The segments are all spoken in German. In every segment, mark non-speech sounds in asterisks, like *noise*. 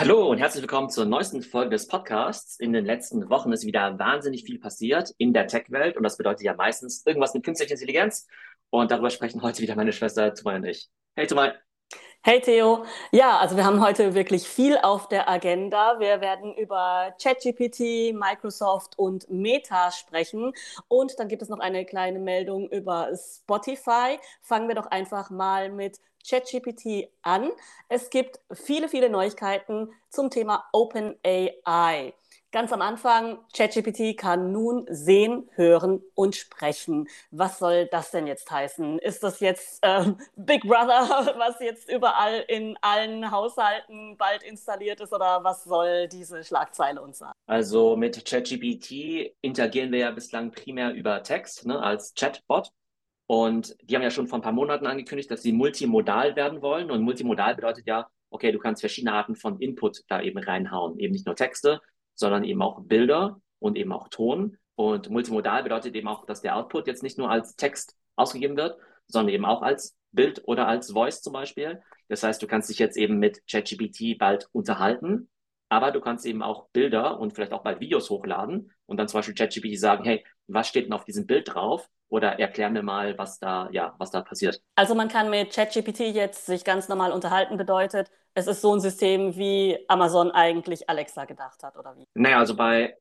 Hallo und herzlich willkommen zur neuesten Folge des Podcasts. In den letzten Wochen ist wieder wahnsinnig viel passiert in der Tech-Welt und das bedeutet ja meistens irgendwas mit künstlicher Intelligenz. Und darüber sprechen heute wieder meine Schwester Tumay und ich. Hey Tumay. Hey Theo. Ja, also wir haben heute wirklich viel auf der Agenda. Wir werden über ChatGPT, Microsoft und Meta sprechen. Und dann gibt es noch eine kleine Meldung über Spotify. Fangen wir doch einfach mal mit ChatGPT an. Es gibt viele, viele Neuigkeiten zum Thema OpenAI. Ganz am Anfang, ChatGPT kann nun sehen, hören und sprechen. Was soll das denn jetzt heißen? Ist das jetzt ähm, Big Brother, *laughs* was jetzt überall in allen Haushalten bald installiert ist, oder was soll diese Schlagzeile uns sagen? Also mit ChatGPT interagieren wir ja bislang primär über Text ne, als Chatbot. Und die haben ja schon vor ein paar Monaten angekündigt, dass sie multimodal werden wollen. Und multimodal bedeutet ja, okay, du kannst verschiedene Arten von Input da eben reinhauen. Eben nicht nur Texte, sondern eben auch Bilder und eben auch Ton. Und multimodal bedeutet eben auch, dass der Output jetzt nicht nur als Text ausgegeben wird, sondern eben auch als Bild oder als Voice zum Beispiel. Das heißt, du kannst dich jetzt eben mit ChatGPT bald unterhalten, aber du kannst eben auch Bilder und vielleicht auch bald Videos hochladen und dann zum Beispiel ChatGPT sagen, hey, was steht denn auf diesem Bild drauf? Oder erklär mir mal, was da, ja, was da passiert. Also man kann mit ChatGPT jetzt sich ganz normal unterhalten, bedeutet, es ist so ein System, wie Amazon eigentlich Alexa gedacht hat, oder wie? Naja, also bei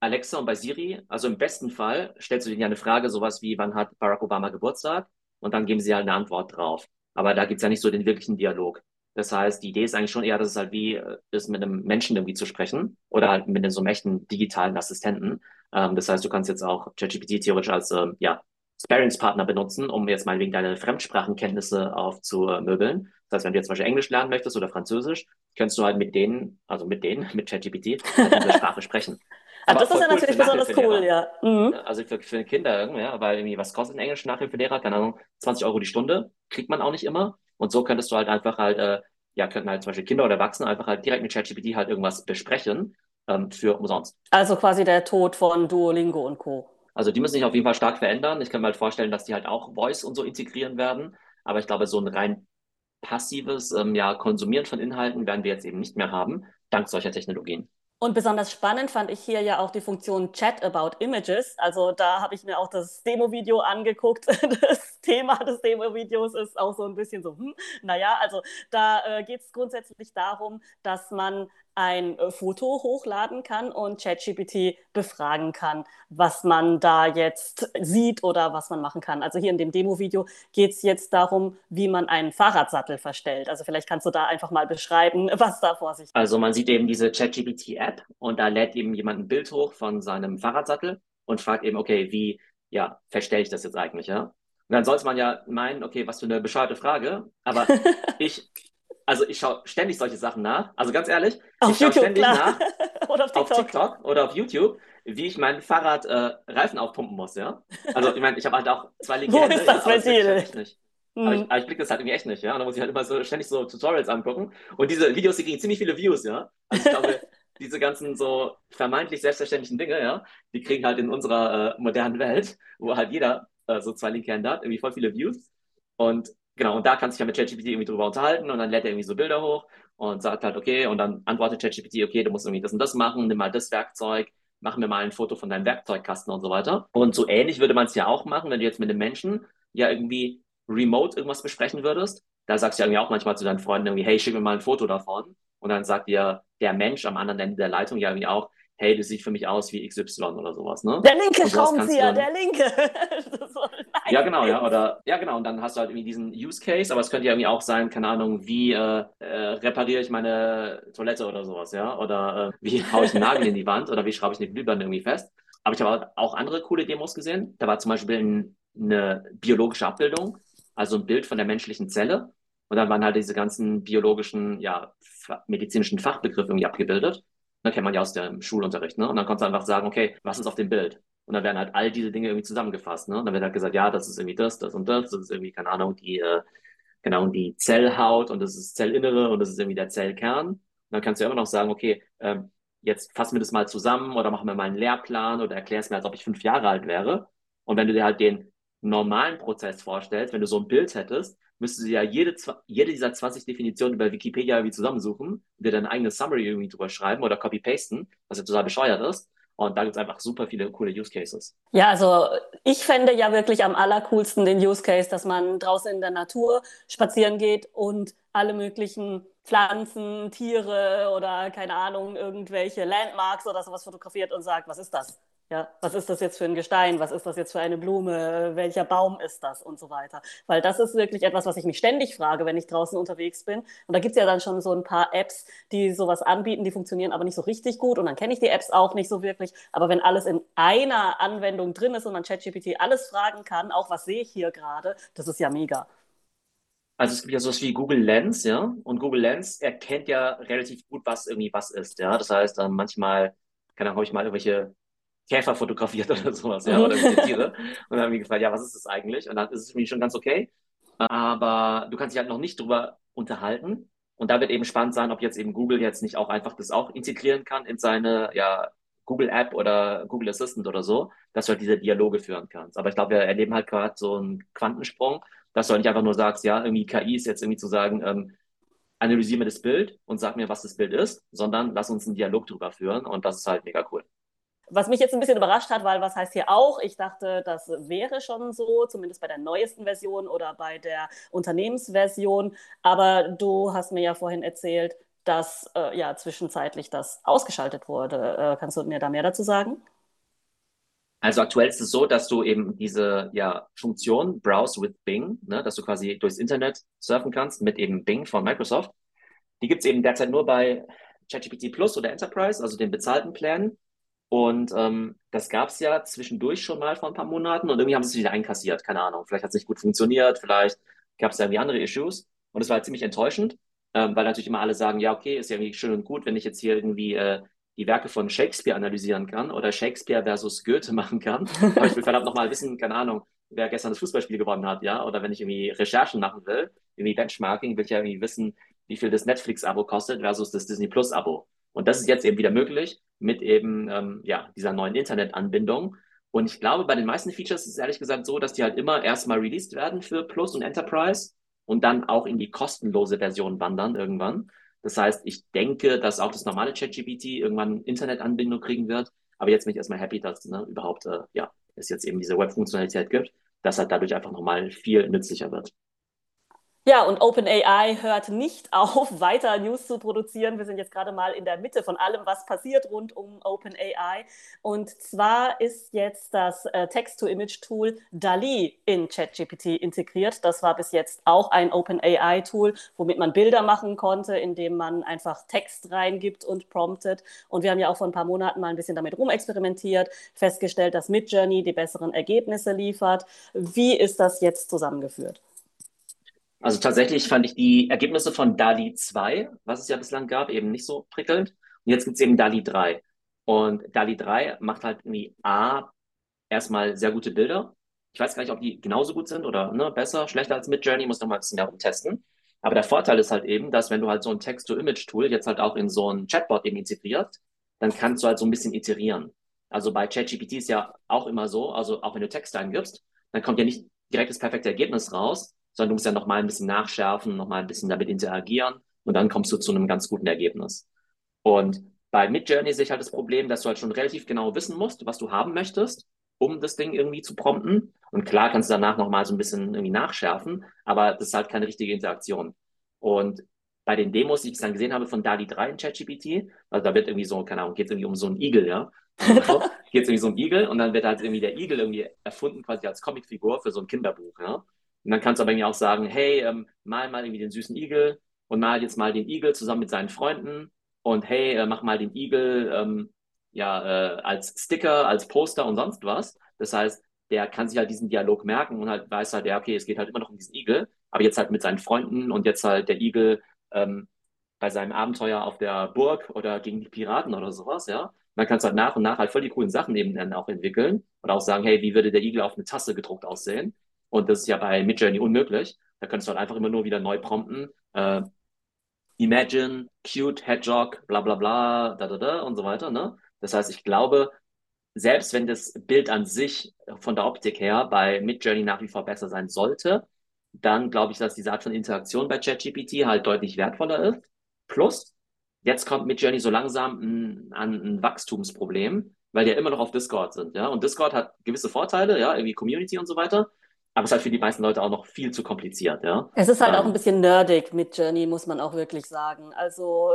Alexa und bei Siri, also im besten Fall stellst du denen ja eine Frage, sowas wie, wann hat Barack Obama Geburtstag? Und dann geben sie halt eine Antwort drauf. Aber da gibt's ja nicht so den wirklichen Dialog. Das heißt, die Idee ist eigentlich schon eher, dass es halt wie äh, ist, mit einem Menschen irgendwie zu sprechen oder halt mit so einem echten digitalen Assistenten. Ähm, das heißt, du kannst jetzt auch ChatGPT theoretisch als ähm, ja, Sparingspartner benutzen, um jetzt mal wegen deine Fremdsprachenkenntnisse aufzumöbeln. Das heißt, wenn du jetzt zum Beispiel Englisch lernen möchtest oder Französisch, kannst du halt mit denen, also mit denen, *laughs* mit ChatGPT, halt Sprache sprechen. *laughs* Ah, das ist ja natürlich besonders cool, ja. Mhm. Also für, für Kinder, ja, weil irgendwie, was kostet ein Englisch Nachhilfelehrer? Keine Ahnung, 20 Euro die Stunde, kriegt man auch nicht immer. Und so könntest du halt einfach halt, äh, ja, könnten halt zum Beispiel Kinder oder Erwachsene einfach halt direkt mit ChatGPT halt irgendwas besprechen ähm, für umsonst. Also quasi der Tod von Duolingo und Co. Also die müssen sich auf jeden Fall stark verändern. Ich kann mir halt vorstellen, dass die halt auch Voice und so integrieren werden. Aber ich glaube, so ein rein passives ähm, ja, Konsumieren von Inhalten werden wir jetzt eben nicht mehr haben, dank solcher Technologien. Und besonders spannend fand ich hier ja auch die Funktion Chat about Images. Also da habe ich mir auch das Demo-Video angeguckt. *laughs* Das Thema des Demo-Videos ist auch so ein bisschen so, hm, naja, also da äh, geht es grundsätzlich darum, dass man ein äh, Foto hochladen kann und ChatGPT befragen kann, was man da jetzt sieht oder was man machen kann. Also hier in dem Demo-Video geht es jetzt darum, wie man einen Fahrradsattel verstellt. Also vielleicht kannst du da einfach mal beschreiben, *laughs* was da vor sich Also man sieht eben diese ChatGPT-App und da lädt eben jemand ein Bild hoch von seinem Fahrradsattel und fragt eben, okay, wie ja, verstelle ich das jetzt eigentlich, ja? Und dann sollte man ja meinen, okay, was für eine bescheuerte Frage. Aber *laughs* ich, also ich schaue ständig solche Sachen nach. Also ganz ehrlich, auf ich schaue ständig klar. nach *laughs* oder auf TikTok. auf TikTok. oder auf YouTube, wie ich mein Fahrrad äh, Reifen aufpumpen muss, ja. Also ich meine, ich habe halt auch zwei linke *laughs* Wo Hände, ist das ja, Ventil? Mhm. Aber ich, aber ich blicke das halt irgendwie echt nicht, ja. Und dann muss ich halt immer so ständig so Tutorials angucken. Und diese Videos, die kriegen ziemlich viele Views, ja. Also ich glaube, *laughs* diese ganzen so vermeintlich selbstverständlichen Dinge, ja, die kriegen halt in unserer äh, modernen Welt, wo halt jeder äh, so zwei linke Hände hat, irgendwie voll viele Views. Und genau, und da kannst du dich ja mit ChatGPT irgendwie drüber unterhalten und dann lädt er irgendwie so Bilder hoch und sagt halt, okay, und dann antwortet ChatGPT, okay, du musst irgendwie das und das machen, nimm mal das Werkzeug, mach mir mal ein Foto von deinem Werkzeugkasten und so weiter. Und so ähnlich würde man es ja auch machen, wenn du jetzt mit einem Menschen ja irgendwie remote irgendwas besprechen würdest. Da sagst du ja irgendwie auch manchmal zu deinen Freunden irgendwie, hey, schick mir mal ein Foto davon. Und dann sagt dir der Mensch am anderen Ende der Leitung ja irgendwie auch, hey, das sieht für mich aus wie XY oder sowas, ne? Der linke Schraubenzieher, der linke. *laughs* ja, genau, ja, oder, ja, genau, und dann hast du halt irgendwie diesen Use Case, aber es könnte ja irgendwie auch sein, keine Ahnung, wie äh, äh, repariere ich meine Toilette oder sowas, ja, oder äh, wie *laughs* haue ich einen Nagel in die Wand oder wie schraube ich eine Glühbirne irgendwie fest. Aber ich habe auch andere coole Demos gesehen. Da war zum Beispiel ein, eine biologische Abbildung, also ein Bild von der menschlichen Zelle. Und dann waren halt diese ganzen biologischen, ja, medizinischen Fachbegriffe irgendwie abgebildet. Das kennt man ja aus dem Schulunterricht, ne? Und dann kannst du einfach sagen, okay, was ist auf dem Bild? Und dann werden halt all diese Dinge irgendwie zusammengefasst, ne? Und dann wird halt gesagt, ja, das ist irgendwie das, das und das, das ist irgendwie, keine Ahnung, die, äh, genau, die Zellhaut und das ist Zellinnere und das ist irgendwie der Zellkern. Und dann kannst du ja immer noch sagen, okay, ähm, jetzt fassen wir das mal zusammen oder machen wir mal einen Lehrplan oder erklär es mir, als ob ich fünf Jahre alt wäre. Und wenn du dir halt den normalen Prozess vorstellst, wenn du so ein Bild hättest, müsstest du ja jede, jede dieser 20 Definitionen über Wikipedia irgendwie zusammensuchen, dir deine eigene Summary irgendwie drüber schreiben oder copy-pasten, was ja total bescheuert ist. Und da gibt es einfach super viele coole Use Cases. Ja, also ich fände ja wirklich am allercoolsten den Use Case, dass man draußen in der Natur spazieren geht und alle möglichen Pflanzen, Tiere oder keine Ahnung, irgendwelche Landmarks oder sowas fotografiert und sagt, was ist das? Ja, was ist das jetzt für ein Gestein? Was ist das jetzt für eine Blume? Welcher Baum ist das? Und so weiter. Weil das ist wirklich etwas, was ich mich ständig frage, wenn ich draußen unterwegs bin. Und da gibt es ja dann schon so ein paar Apps, die sowas anbieten, die funktionieren aber nicht so richtig gut. Und dann kenne ich die Apps auch nicht so wirklich. Aber wenn alles in einer Anwendung drin ist und man ChatGPT alles fragen kann, auch was sehe ich hier gerade, das ist ja mega. Also es gibt ja sowas wie Google Lens, ja. Und Google Lens erkennt ja relativ gut, was irgendwie was ist, ja. Das heißt, manchmal, keine Ahnung, habe ich mal irgendwelche Käfer fotografiert *laughs* oder sowas, ja, oder Tiere. Und dann haben wir gefragt, ja, was ist das eigentlich? Und dann ist es für mich schon ganz okay. Aber du kannst dich halt noch nicht drüber unterhalten. Und da wird eben spannend sein, ob jetzt eben Google jetzt nicht auch einfach das auch integrieren kann in seine, ja, Google App oder Google Assistant oder so, dass du halt diese Dialoge führen kannst. Aber ich glaube, wir erleben halt gerade so einen Quantensprung, dass du halt nicht einfach nur sagst, ja, irgendwie KI ist jetzt irgendwie zu sagen, ähm, analysiere mir das Bild und sag mir, was das Bild ist, sondern lass uns einen Dialog drüber führen und das ist halt mega cool. Was mich jetzt ein bisschen überrascht hat, weil was heißt hier auch? Ich dachte, das wäre schon so, zumindest bei der neuesten Version oder bei der Unternehmensversion. Aber du hast mir ja vorhin erzählt, dass äh, ja zwischenzeitlich das ausgeschaltet wurde. Äh, kannst du mir da mehr dazu sagen? Also aktuell ist es so, dass du eben diese ja, Funktion Browse with Bing, ne, dass du quasi durchs Internet surfen kannst mit eben Bing von Microsoft. Die gibt es eben derzeit nur bei ChatGPT Plus oder Enterprise, also den bezahlten Plänen. Und ähm, das gab es ja zwischendurch schon mal vor ein paar Monaten und irgendwie haben sie es wieder einkassiert. Keine Ahnung. Vielleicht hat es nicht gut funktioniert, vielleicht gab es ja irgendwie andere Issues. Und es war halt ziemlich enttäuschend, ähm, weil natürlich immer alle sagen, ja, okay, ist ja irgendwie schön und gut, wenn ich jetzt hier irgendwie äh, die Werke von Shakespeare analysieren kann oder Shakespeare versus Goethe *laughs* machen kann. Aber ich will verdammt nochmal wissen, keine Ahnung, wer gestern das Fußballspiel gewonnen hat, ja, oder wenn ich irgendwie Recherchen machen will, irgendwie Benchmarking, will ich ja irgendwie wissen, wie viel das Netflix-Abo kostet versus das Disney Plus-Abo. Und das ist jetzt eben wieder möglich mit eben ähm, ja, dieser neuen Internetanbindung. Und ich glaube, bei den meisten Features ist es ehrlich gesagt so, dass die halt immer erstmal released werden für Plus und Enterprise und dann auch in die kostenlose Version wandern irgendwann. Das heißt, ich denke, dass auch das normale ChatGPT irgendwann Internetanbindung kriegen wird. Aber jetzt bin ich erstmal happy, dass ne, überhaupt äh, ja, es jetzt eben diese Web-Funktionalität gibt, dass halt dadurch einfach nochmal viel nützlicher wird. Ja, und OpenAI hört nicht *laughs* auf, weiter News zu produzieren. Wir sind jetzt gerade mal in der Mitte von allem, was passiert rund um OpenAI. Und zwar ist jetzt das äh, Text-to-Image-Tool DALI in ChatGPT integriert. Das war bis jetzt auch ein OpenAI-Tool, womit man Bilder machen konnte, indem man einfach Text reingibt und promptet. Und wir haben ja auch vor ein paar Monaten mal ein bisschen damit rumexperimentiert, festgestellt, dass Midjourney die besseren Ergebnisse liefert. Wie ist das jetzt zusammengeführt? Also tatsächlich fand ich die Ergebnisse von DALI 2, was es ja bislang gab, eben nicht so prickelnd. Und jetzt gibt es eben DALI 3. Und DALI 3 macht halt irgendwie A, erstmal sehr gute Bilder. Ich weiß gar nicht, ob die genauso gut sind oder ne, besser, schlechter als Midjourney, muss noch mal ein bisschen mehr testen. Aber der Vorteil ist halt eben, dass wenn du halt so ein Text-to-Image-Tool jetzt halt auch in so ein Chatbot eben integriert, dann kannst du halt so ein bisschen iterieren. Also bei ChatGPT ist ja auch immer so, also auch wenn du Text eingibst, dann kommt ja nicht direkt das perfekte Ergebnis raus, sondern du musst ja nochmal ein bisschen nachschärfen, nochmal ein bisschen damit interagieren und dann kommst du zu einem ganz guten Ergebnis. Und bei Midjourney sehe ich halt das Problem, dass du halt schon relativ genau wissen musst, was du haben möchtest, um das Ding irgendwie zu prompten. Und klar kannst du danach nochmal so ein bisschen irgendwie nachschärfen, aber das ist halt keine richtige Interaktion. Und bei den Demos, die ich dann gesehen habe von DALI 3 in ChatGPT, also da wird irgendwie so, keine Ahnung, geht es irgendwie um so einen Igel, ja. *laughs* geht es irgendwie so um einen Igel und dann wird halt irgendwie der Igel irgendwie erfunden quasi als Comicfigur für so ein Kinderbuch, ja. Und dann kannst du aber irgendwie auch sagen, hey, ähm, mal mal irgendwie den süßen Igel und mal jetzt mal den Igel zusammen mit seinen Freunden und hey, äh, mach mal den Igel ähm, ja, äh, als Sticker, als Poster und sonst was. Das heißt, der kann sich halt diesen Dialog merken und halt weiß halt, ja, okay, es geht halt immer noch um diesen Igel, aber jetzt halt mit seinen Freunden und jetzt halt der Igel ähm, bei seinem Abenteuer auf der Burg oder gegen die Piraten oder sowas, ja. Und dann kannst du halt nach und nach halt voll die coolen Sachen eben dann auch entwickeln und auch sagen, hey, wie würde der Igel auf eine Tasse gedruckt aussehen? Und das ist ja bei Midjourney unmöglich. Da könntest du halt einfach immer nur wieder neu prompten. Äh, Imagine, cute, Hedgehog, bla bla bla, da da da und so weiter. Ne? Das heißt, ich glaube, selbst wenn das Bild an sich von der Optik her bei Midjourney nach wie vor besser sein sollte, dann glaube ich, dass diese Art von Interaktion bei ChatGPT halt deutlich wertvoller ist. Plus, jetzt kommt Midjourney so langsam an ein Wachstumsproblem, weil die ja immer noch auf Discord sind, ja. Und Discord hat gewisse Vorteile, ja, irgendwie Community und so weiter. Aber es ist halt für die meisten Leute auch noch viel zu kompliziert, ja. Es ist halt ähm, auch ein bisschen nerdig mit Journey, muss man auch wirklich sagen. Also,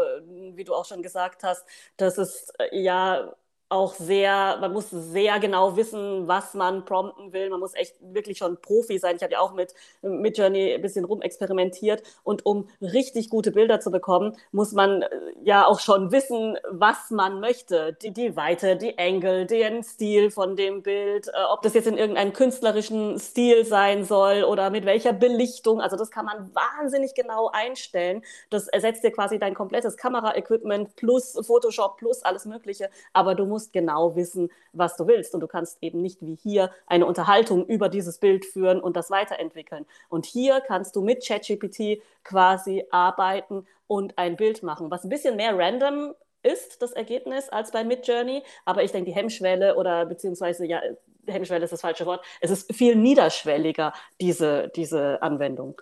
wie du auch schon gesagt hast, das ist äh, ja auch sehr, man muss sehr genau wissen, was man prompten will. Man muss echt wirklich schon Profi sein. Ich habe ja auch mit, mit Journey ein bisschen rumexperimentiert. Und um richtig gute Bilder zu bekommen, muss man äh, ja auch schon wissen, was man möchte. Die, die Weite, die Angle, den Stil von dem Bild, äh, ob das jetzt in irgendeinem künstlerischen Stil sein soll oder mit welcher Belichtung. Also das kann man wahnsinnig genau einstellen. Das ersetzt dir quasi dein komplettes Kameraequipment plus Photoshop plus alles Mögliche. Aber du musst musst genau wissen, was du willst. Und du kannst eben nicht wie hier eine Unterhaltung über dieses Bild führen und das weiterentwickeln. Und hier kannst du mit ChatGPT quasi arbeiten und ein Bild machen, was ein bisschen mehr random ist, das Ergebnis, als bei Midjourney. Aber ich denke, die Hemmschwelle oder beziehungsweise, ja, Hemmschwelle ist das falsche Wort, es ist viel niederschwelliger, diese, diese Anwendung.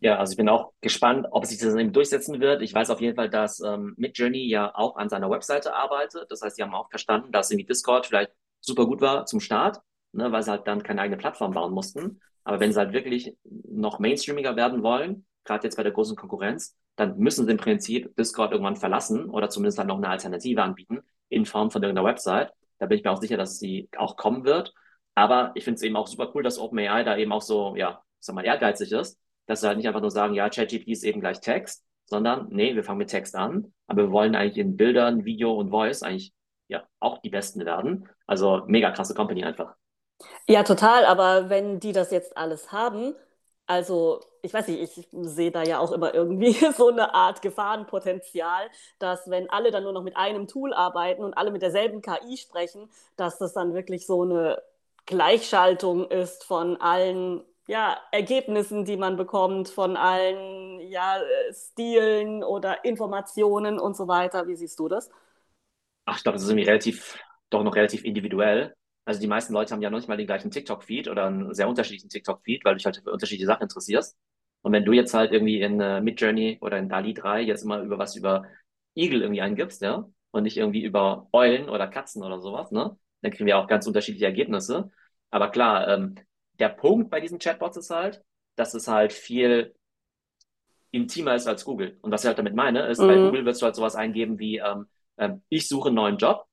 Ja, also ich bin auch gespannt, ob sich das eben durchsetzen wird. Ich weiß auf jeden Fall, dass ähm, Midjourney ja auch an seiner Webseite arbeitet. Das heißt, sie haben auch verstanden, dass irgendwie Discord vielleicht super gut war zum Start, ne, weil sie halt dann keine eigene Plattform bauen mussten. Aber wenn sie halt wirklich noch mainstreamiger werden wollen, gerade jetzt bei der großen Konkurrenz, dann müssen sie im Prinzip Discord irgendwann verlassen oder zumindest dann noch eine Alternative anbieten in Form von irgendeiner Website. Da bin ich mir auch sicher, dass sie auch kommen wird. Aber ich finde es eben auch super cool, dass OpenAI da eben auch so, ja, sag mal, ehrgeizig ist dass sie halt nicht einfach nur sagen, ja, ChatGPT ist eben gleich Text, sondern nee, wir fangen mit Text an, aber wir wollen eigentlich in Bildern, Video und Voice eigentlich ja auch die Besten werden. Also mega krasse Company einfach. Ja, total, aber wenn die das jetzt alles haben, also ich weiß nicht, ich sehe da ja auch immer irgendwie *laughs* so eine Art Gefahrenpotenzial, dass wenn alle dann nur noch mit einem Tool arbeiten und alle mit derselben KI sprechen, dass das dann wirklich so eine Gleichschaltung ist von allen ja, Ergebnissen, die man bekommt von allen ja, Stilen oder Informationen und so weiter. Wie siehst du das? Ach, ich glaube, das ist irgendwie relativ, doch noch relativ individuell. Also die meisten Leute haben ja noch nicht mal den gleichen TikTok-Feed oder einen sehr unterschiedlichen TikTok-Feed, weil du dich halt für unterschiedliche Sachen interessierst. Und wenn du jetzt halt irgendwie in uh, Midjourney oder in DALI 3 jetzt immer über was über Igel irgendwie eingibst, ja, und nicht irgendwie über Eulen oder Katzen oder sowas, ne, dann kriegen wir auch ganz unterschiedliche Ergebnisse. Aber klar, ähm, der Punkt bei diesen Chatbots ist halt, dass es halt viel intimer ist als Google. Und was ich halt damit meine, ist, mhm. bei Google wirst du halt sowas eingeben wie, ähm, ähm, ich suche einen neuen Job,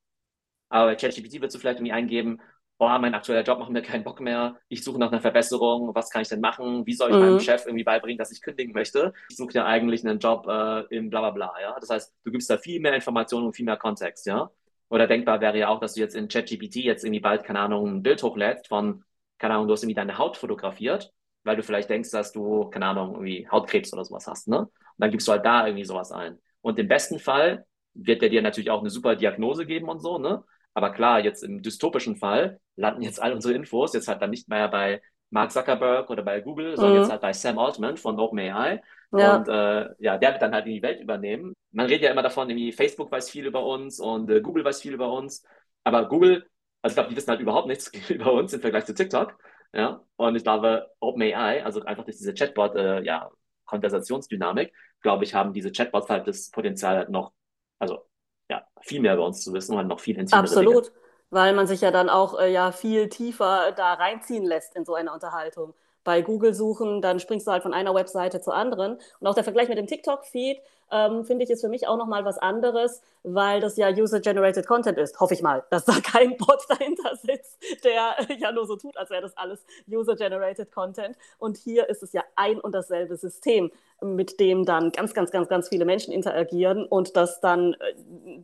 aber bei ChatGPT wirst du vielleicht irgendwie eingeben, oh, mein aktueller Job macht mir keinen Bock mehr, ich suche nach einer Verbesserung, was kann ich denn machen, wie soll ich mhm. meinem Chef irgendwie beibringen, dass ich kündigen möchte? Ich suche ja eigentlich einen Job äh, in bla bla bla, ja. Das heißt, du gibst da viel mehr Informationen und viel mehr Kontext, ja. Oder denkbar wäre ja auch, dass du jetzt in ChatGPT jetzt irgendwie bald, keine Ahnung, ein Bild hochlädst von keine Ahnung, du hast irgendwie deine Haut fotografiert, weil du vielleicht denkst, dass du, keine Ahnung, irgendwie Hautkrebs oder sowas hast, ne? Und dann gibst du halt da irgendwie sowas ein. Und im besten Fall wird der dir natürlich auch eine super Diagnose geben und so, ne? Aber klar, jetzt im dystopischen Fall landen jetzt all unsere Infos jetzt halt dann nicht mehr bei Mark Zuckerberg oder bei Google, mhm. sondern jetzt halt bei Sam Altman von OpenAI. Ja. Und äh, ja, der wird dann halt in die Welt übernehmen. Man redet ja immer davon, irgendwie Facebook weiß viel über uns und äh, Google weiß viel über uns. Aber Google also ich glaube, die wissen halt überhaupt nichts *laughs* über uns im Vergleich zu TikTok. Ja, und ich glaube, OpenAI, also einfach durch diese Chatbot, äh, ja, Konversationsdynamik, glaube ich, haben diese Chatbots halt das Potenzial halt noch, also ja, viel mehr über uns zu wissen und halt noch viel intimere Absolut, Dinge. weil man sich ja dann auch äh, ja viel tiefer da reinziehen lässt in so eine Unterhaltung. Bei Google suchen, dann springst du halt von einer Webseite zur anderen. Und auch der Vergleich mit dem TikTok-Feed, ähm, finde ich, ist für mich auch nochmal was anderes, weil das ja User-Generated Content ist. Hoffe ich mal, dass da kein *laughs* Bot dahinter sitzt, der *laughs* ja nur so tut, als wäre das alles User-Generated Content. Und hier ist es ja ein und dasselbe System, mit dem dann ganz, ganz, ganz, ganz viele Menschen interagieren und das dann äh,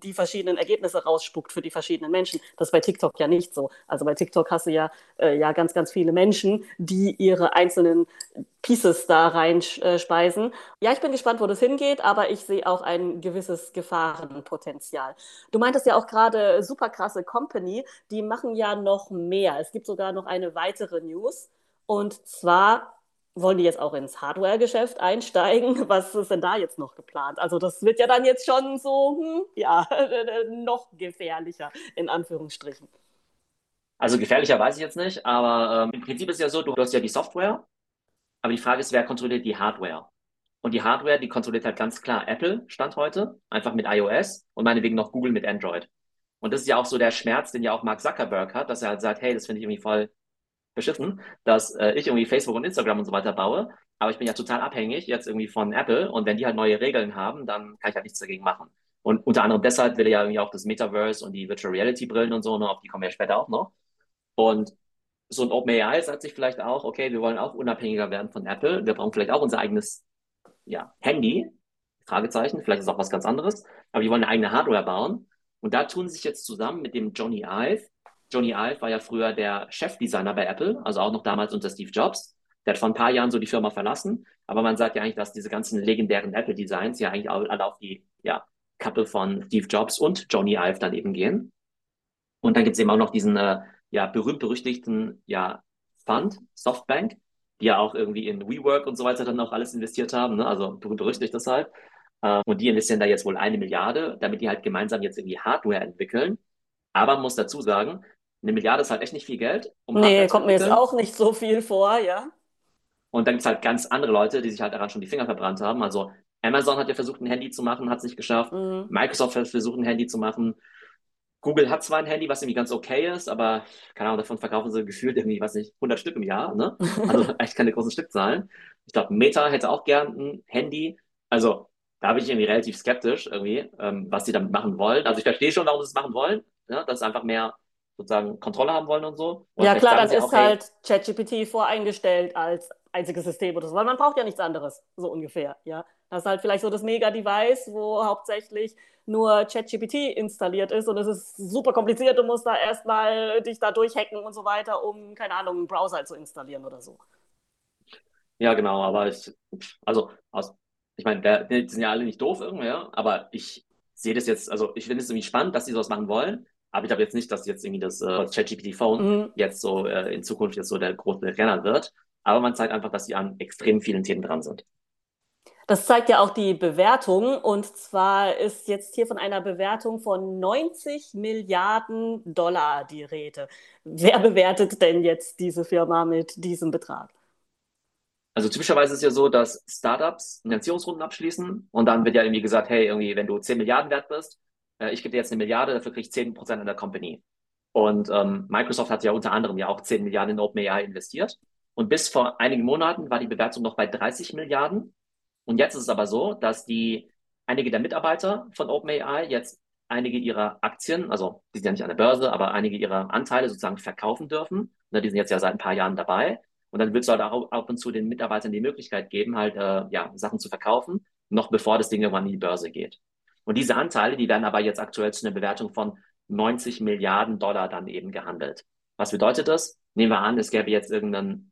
die verschiedenen Ergebnisse rausspuckt für die verschiedenen Menschen. Das ist bei TikTok ja nicht so. Also bei TikTok hast du ja, äh, ja ganz, ganz viele Menschen, die ihre einzelnen Pieces da reinspeisen. Ja, ich bin gespannt, wo das hingeht, aber ich sehe auch ein gewisses Gefahrenpotenzial. Du meintest ja auch gerade super krasse Company, die machen ja noch mehr. Es gibt sogar noch eine weitere News und zwar wollen die jetzt auch ins Hardware-Geschäft einsteigen? *laughs* Was ist denn da jetzt noch geplant? Also das wird ja dann jetzt schon so, hm, ja, *laughs* noch gefährlicher, in Anführungsstrichen. Also gefährlicher weiß ich jetzt nicht, aber ähm, im Prinzip ist ja so, du hast ja die Software, aber die Frage ist, wer kontrolliert die Hardware? Und die Hardware, die kontrolliert halt ganz klar Apple, Stand heute, einfach mit iOS und meinetwegen noch Google mit Android. Und das ist ja auch so der Schmerz, den ja auch Mark Zuckerberg hat, dass er halt sagt, hey, das finde ich irgendwie voll beschissen, dass äh, ich irgendwie Facebook und Instagram und so weiter baue, aber ich bin ja total abhängig jetzt irgendwie von Apple und wenn die halt neue Regeln haben, dann kann ich halt nichts dagegen machen. Und unter anderem deshalb will ja irgendwie auch das Metaverse und die Virtual Reality Brillen und so, ne, auf die kommen wir ja später auch noch. Und so ein OpenAI sagt sich vielleicht auch, okay, wir wollen auch unabhängiger werden von Apple, wir brauchen vielleicht auch unser eigenes ja, Handy, Fragezeichen, vielleicht ist auch was ganz anderes, aber wir wollen eine eigene Hardware bauen. Und da tun sich jetzt zusammen mit dem Johnny Ive, Johnny Ive war ja früher der Chefdesigner bei Apple, also auch noch damals unter Steve Jobs. Der hat vor ein paar Jahren so die Firma verlassen, aber man sagt ja eigentlich, dass diese ganzen legendären Apple-Designs ja eigentlich alle auf die ja, Kappe von Steve Jobs und Johnny Ive dann eben gehen. Und dann gibt es eben auch noch diesen äh, ja, berühmt-berüchtigten ja, Fund, Softbank, die ja auch irgendwie in WeWork und so weiter dann auch alles investiert haben, ne? also berühmt-berüchtigt deshalb. Äh, und die investieren da jetzt wohl eine Milliarde, damit die halt gemeinsam jetzt irgendwie Hardware entwickeln. Aber man muss dazu sagen, eine Milliarde ist halt echt nicht viel Geld. Um nee, kommt mir jetzt auch nicht so viel vor, ja. Und dann gibt es halt ganz andere Leute, die sich halt daran schon die Finger verbrannt haben. Also Amazon hat ja versucht, ein Handy zu machen, hat es nicht geschafft. Mhm. Microsoft hat versucht, ein Handy zu machen. Google hat zwar ein Handy, was irgendwie ganz okay ist, aber keine Ahnung, davon verkaufen sie gefühlt irgendwie, weiß nicht, 100 Stück im Jahr, ne? Also *laughs* echt keine großen Stückzahlen. Ich glaube, Meta hätte auch gern ein Handy. Also da bin ich irgendwie relativ skeptisch irgendwie, ähm, was sie damit machen wollen. Also ich verstehe schon, warum sie es machen wollen, ne? dass einfach mehr sozusagen Kontrolle haben wollen und so. Und ja, klar, dann ist auch, halt ChatGPT voreingestellt als einziges System oder so, weil man braucht ja nichts anderes, so ungefähr, ja. Das ist halt vielleicht so das Mega-Device, wo hauptsächlich nur ChatGPT installiert ist und es ist super kompliziert, du musst da erstmal dich da durchhacken und so weiter, um, keine Ahnung, einen Browser zu installieren oder so. Ja, genau, aber ich, also aus, ich meine, die sind ja alle nicht doof irgendwie, ja, aber ich sehe das jetzt, also ich finde es irgendwie spannend, dass sie sowas machen wollen, aber ich glaube jetzt nicht, dass jetzt irgendwie das äh, ChatGPT-Phone mhm. jetzt so äh, in Zukunft jetzt so der große Renner wird. Aber man zeigt einfach, dass sie an extrem vielen Themen dran sind. Das zeigt ja auch die Bewertung. Und zwar ist jetzt hier von einer Bewertung von 90 Milliarden Dollar die Rede. Wer bewertet denn jetzt diese Firma mit diesem Betrag? Also typischerweise ist es ja so, dass Startups Finanzierungsrunden abschließen und dann wird ja irgendwie gesagt, hey, irgendwie, wenn du 10 Milliarden wert bist, äh, ich gebe dir jetzt eine Milliarde, dafür kriege ich 10 Prozent in der Company. Und ähm, Microsoft hat ja unter anderem ja auch 10 Milliarden in OpenAI investiert. Und bis vor einigen Monaten war die Bewertung noch bei 30 Milliarden. Und jetzt ist es aber so, dass die einige der Mitarbeiter von OpenAI jetzt einige ihrer Aktien, also die sind ja nicht an der Börse, aber einige ihrer Anteile sozusagen verkaufen dürfen. Ne, die sind jetzt ja seit ein paar Jahren dabei. Und dann willst du halt auch ab und zu den Mitarbeitern die Möglichkeit geben, halt äh, ja, Sachen zu verkaufen, noch bevor das Ding irgendwann in die Börse geht. Und diese Anteile, die werden aber jetzt aktuell zu einer Bewertung von 90 Milliarden Dollar dann eben gehandelt. Was bedeutet das? Nehmen wir an, es gäbe jetzt irgendeinen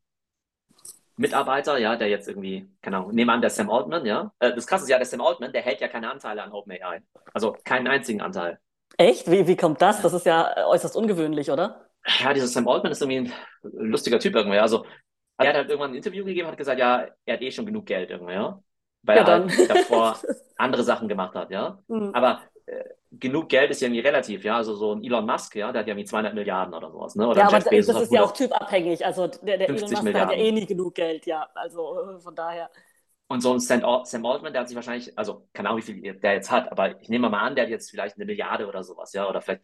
Mitarbeiter, ja, der jetzt irgendwie, keine Ahnung, nehmen wir an, der Sam Altman, ja. Äh, das krasse ist ja, der Sam Altman, der hält ja keine Anteile an OpenAI. Also keinen einzigen Anteil. Echt? Wie, wie kommt das? Das ist ja äußerst ungewöhnlich, oder? Ja, dieser Sam Altman ist irgendwie ein lustiger Typ irgendwie. Also, er hat halt irgendwann ein Interview gegeben, hat gesagt, ja, er hat eh schon genug Geld irgendwie, ja weil ja, er halt davor *laughs* andere Sachen gemacht hat, ja. Mhm. Aber äh, genug Geld ist ja irgendwie relativ, ja. Also so ein Elon Musk, ja, der hat ja irgendwie 200 Milliarden oder sowas, ne? Oder ja, aber Bezos das ist ja auch typabhängig. Also der, der Elon Musk Milliarden. hat ja eh nie genug Geld, ja. Also äh, von daher. Und so ein Sam, Altman, der hat sich wahrscheinlich, also keine Ahnung, wie viel der jetzt hat, aber ich nehme mal an, der hat jetzt vielleicht eine Milliarde oder sowas, ja, oder vielleicht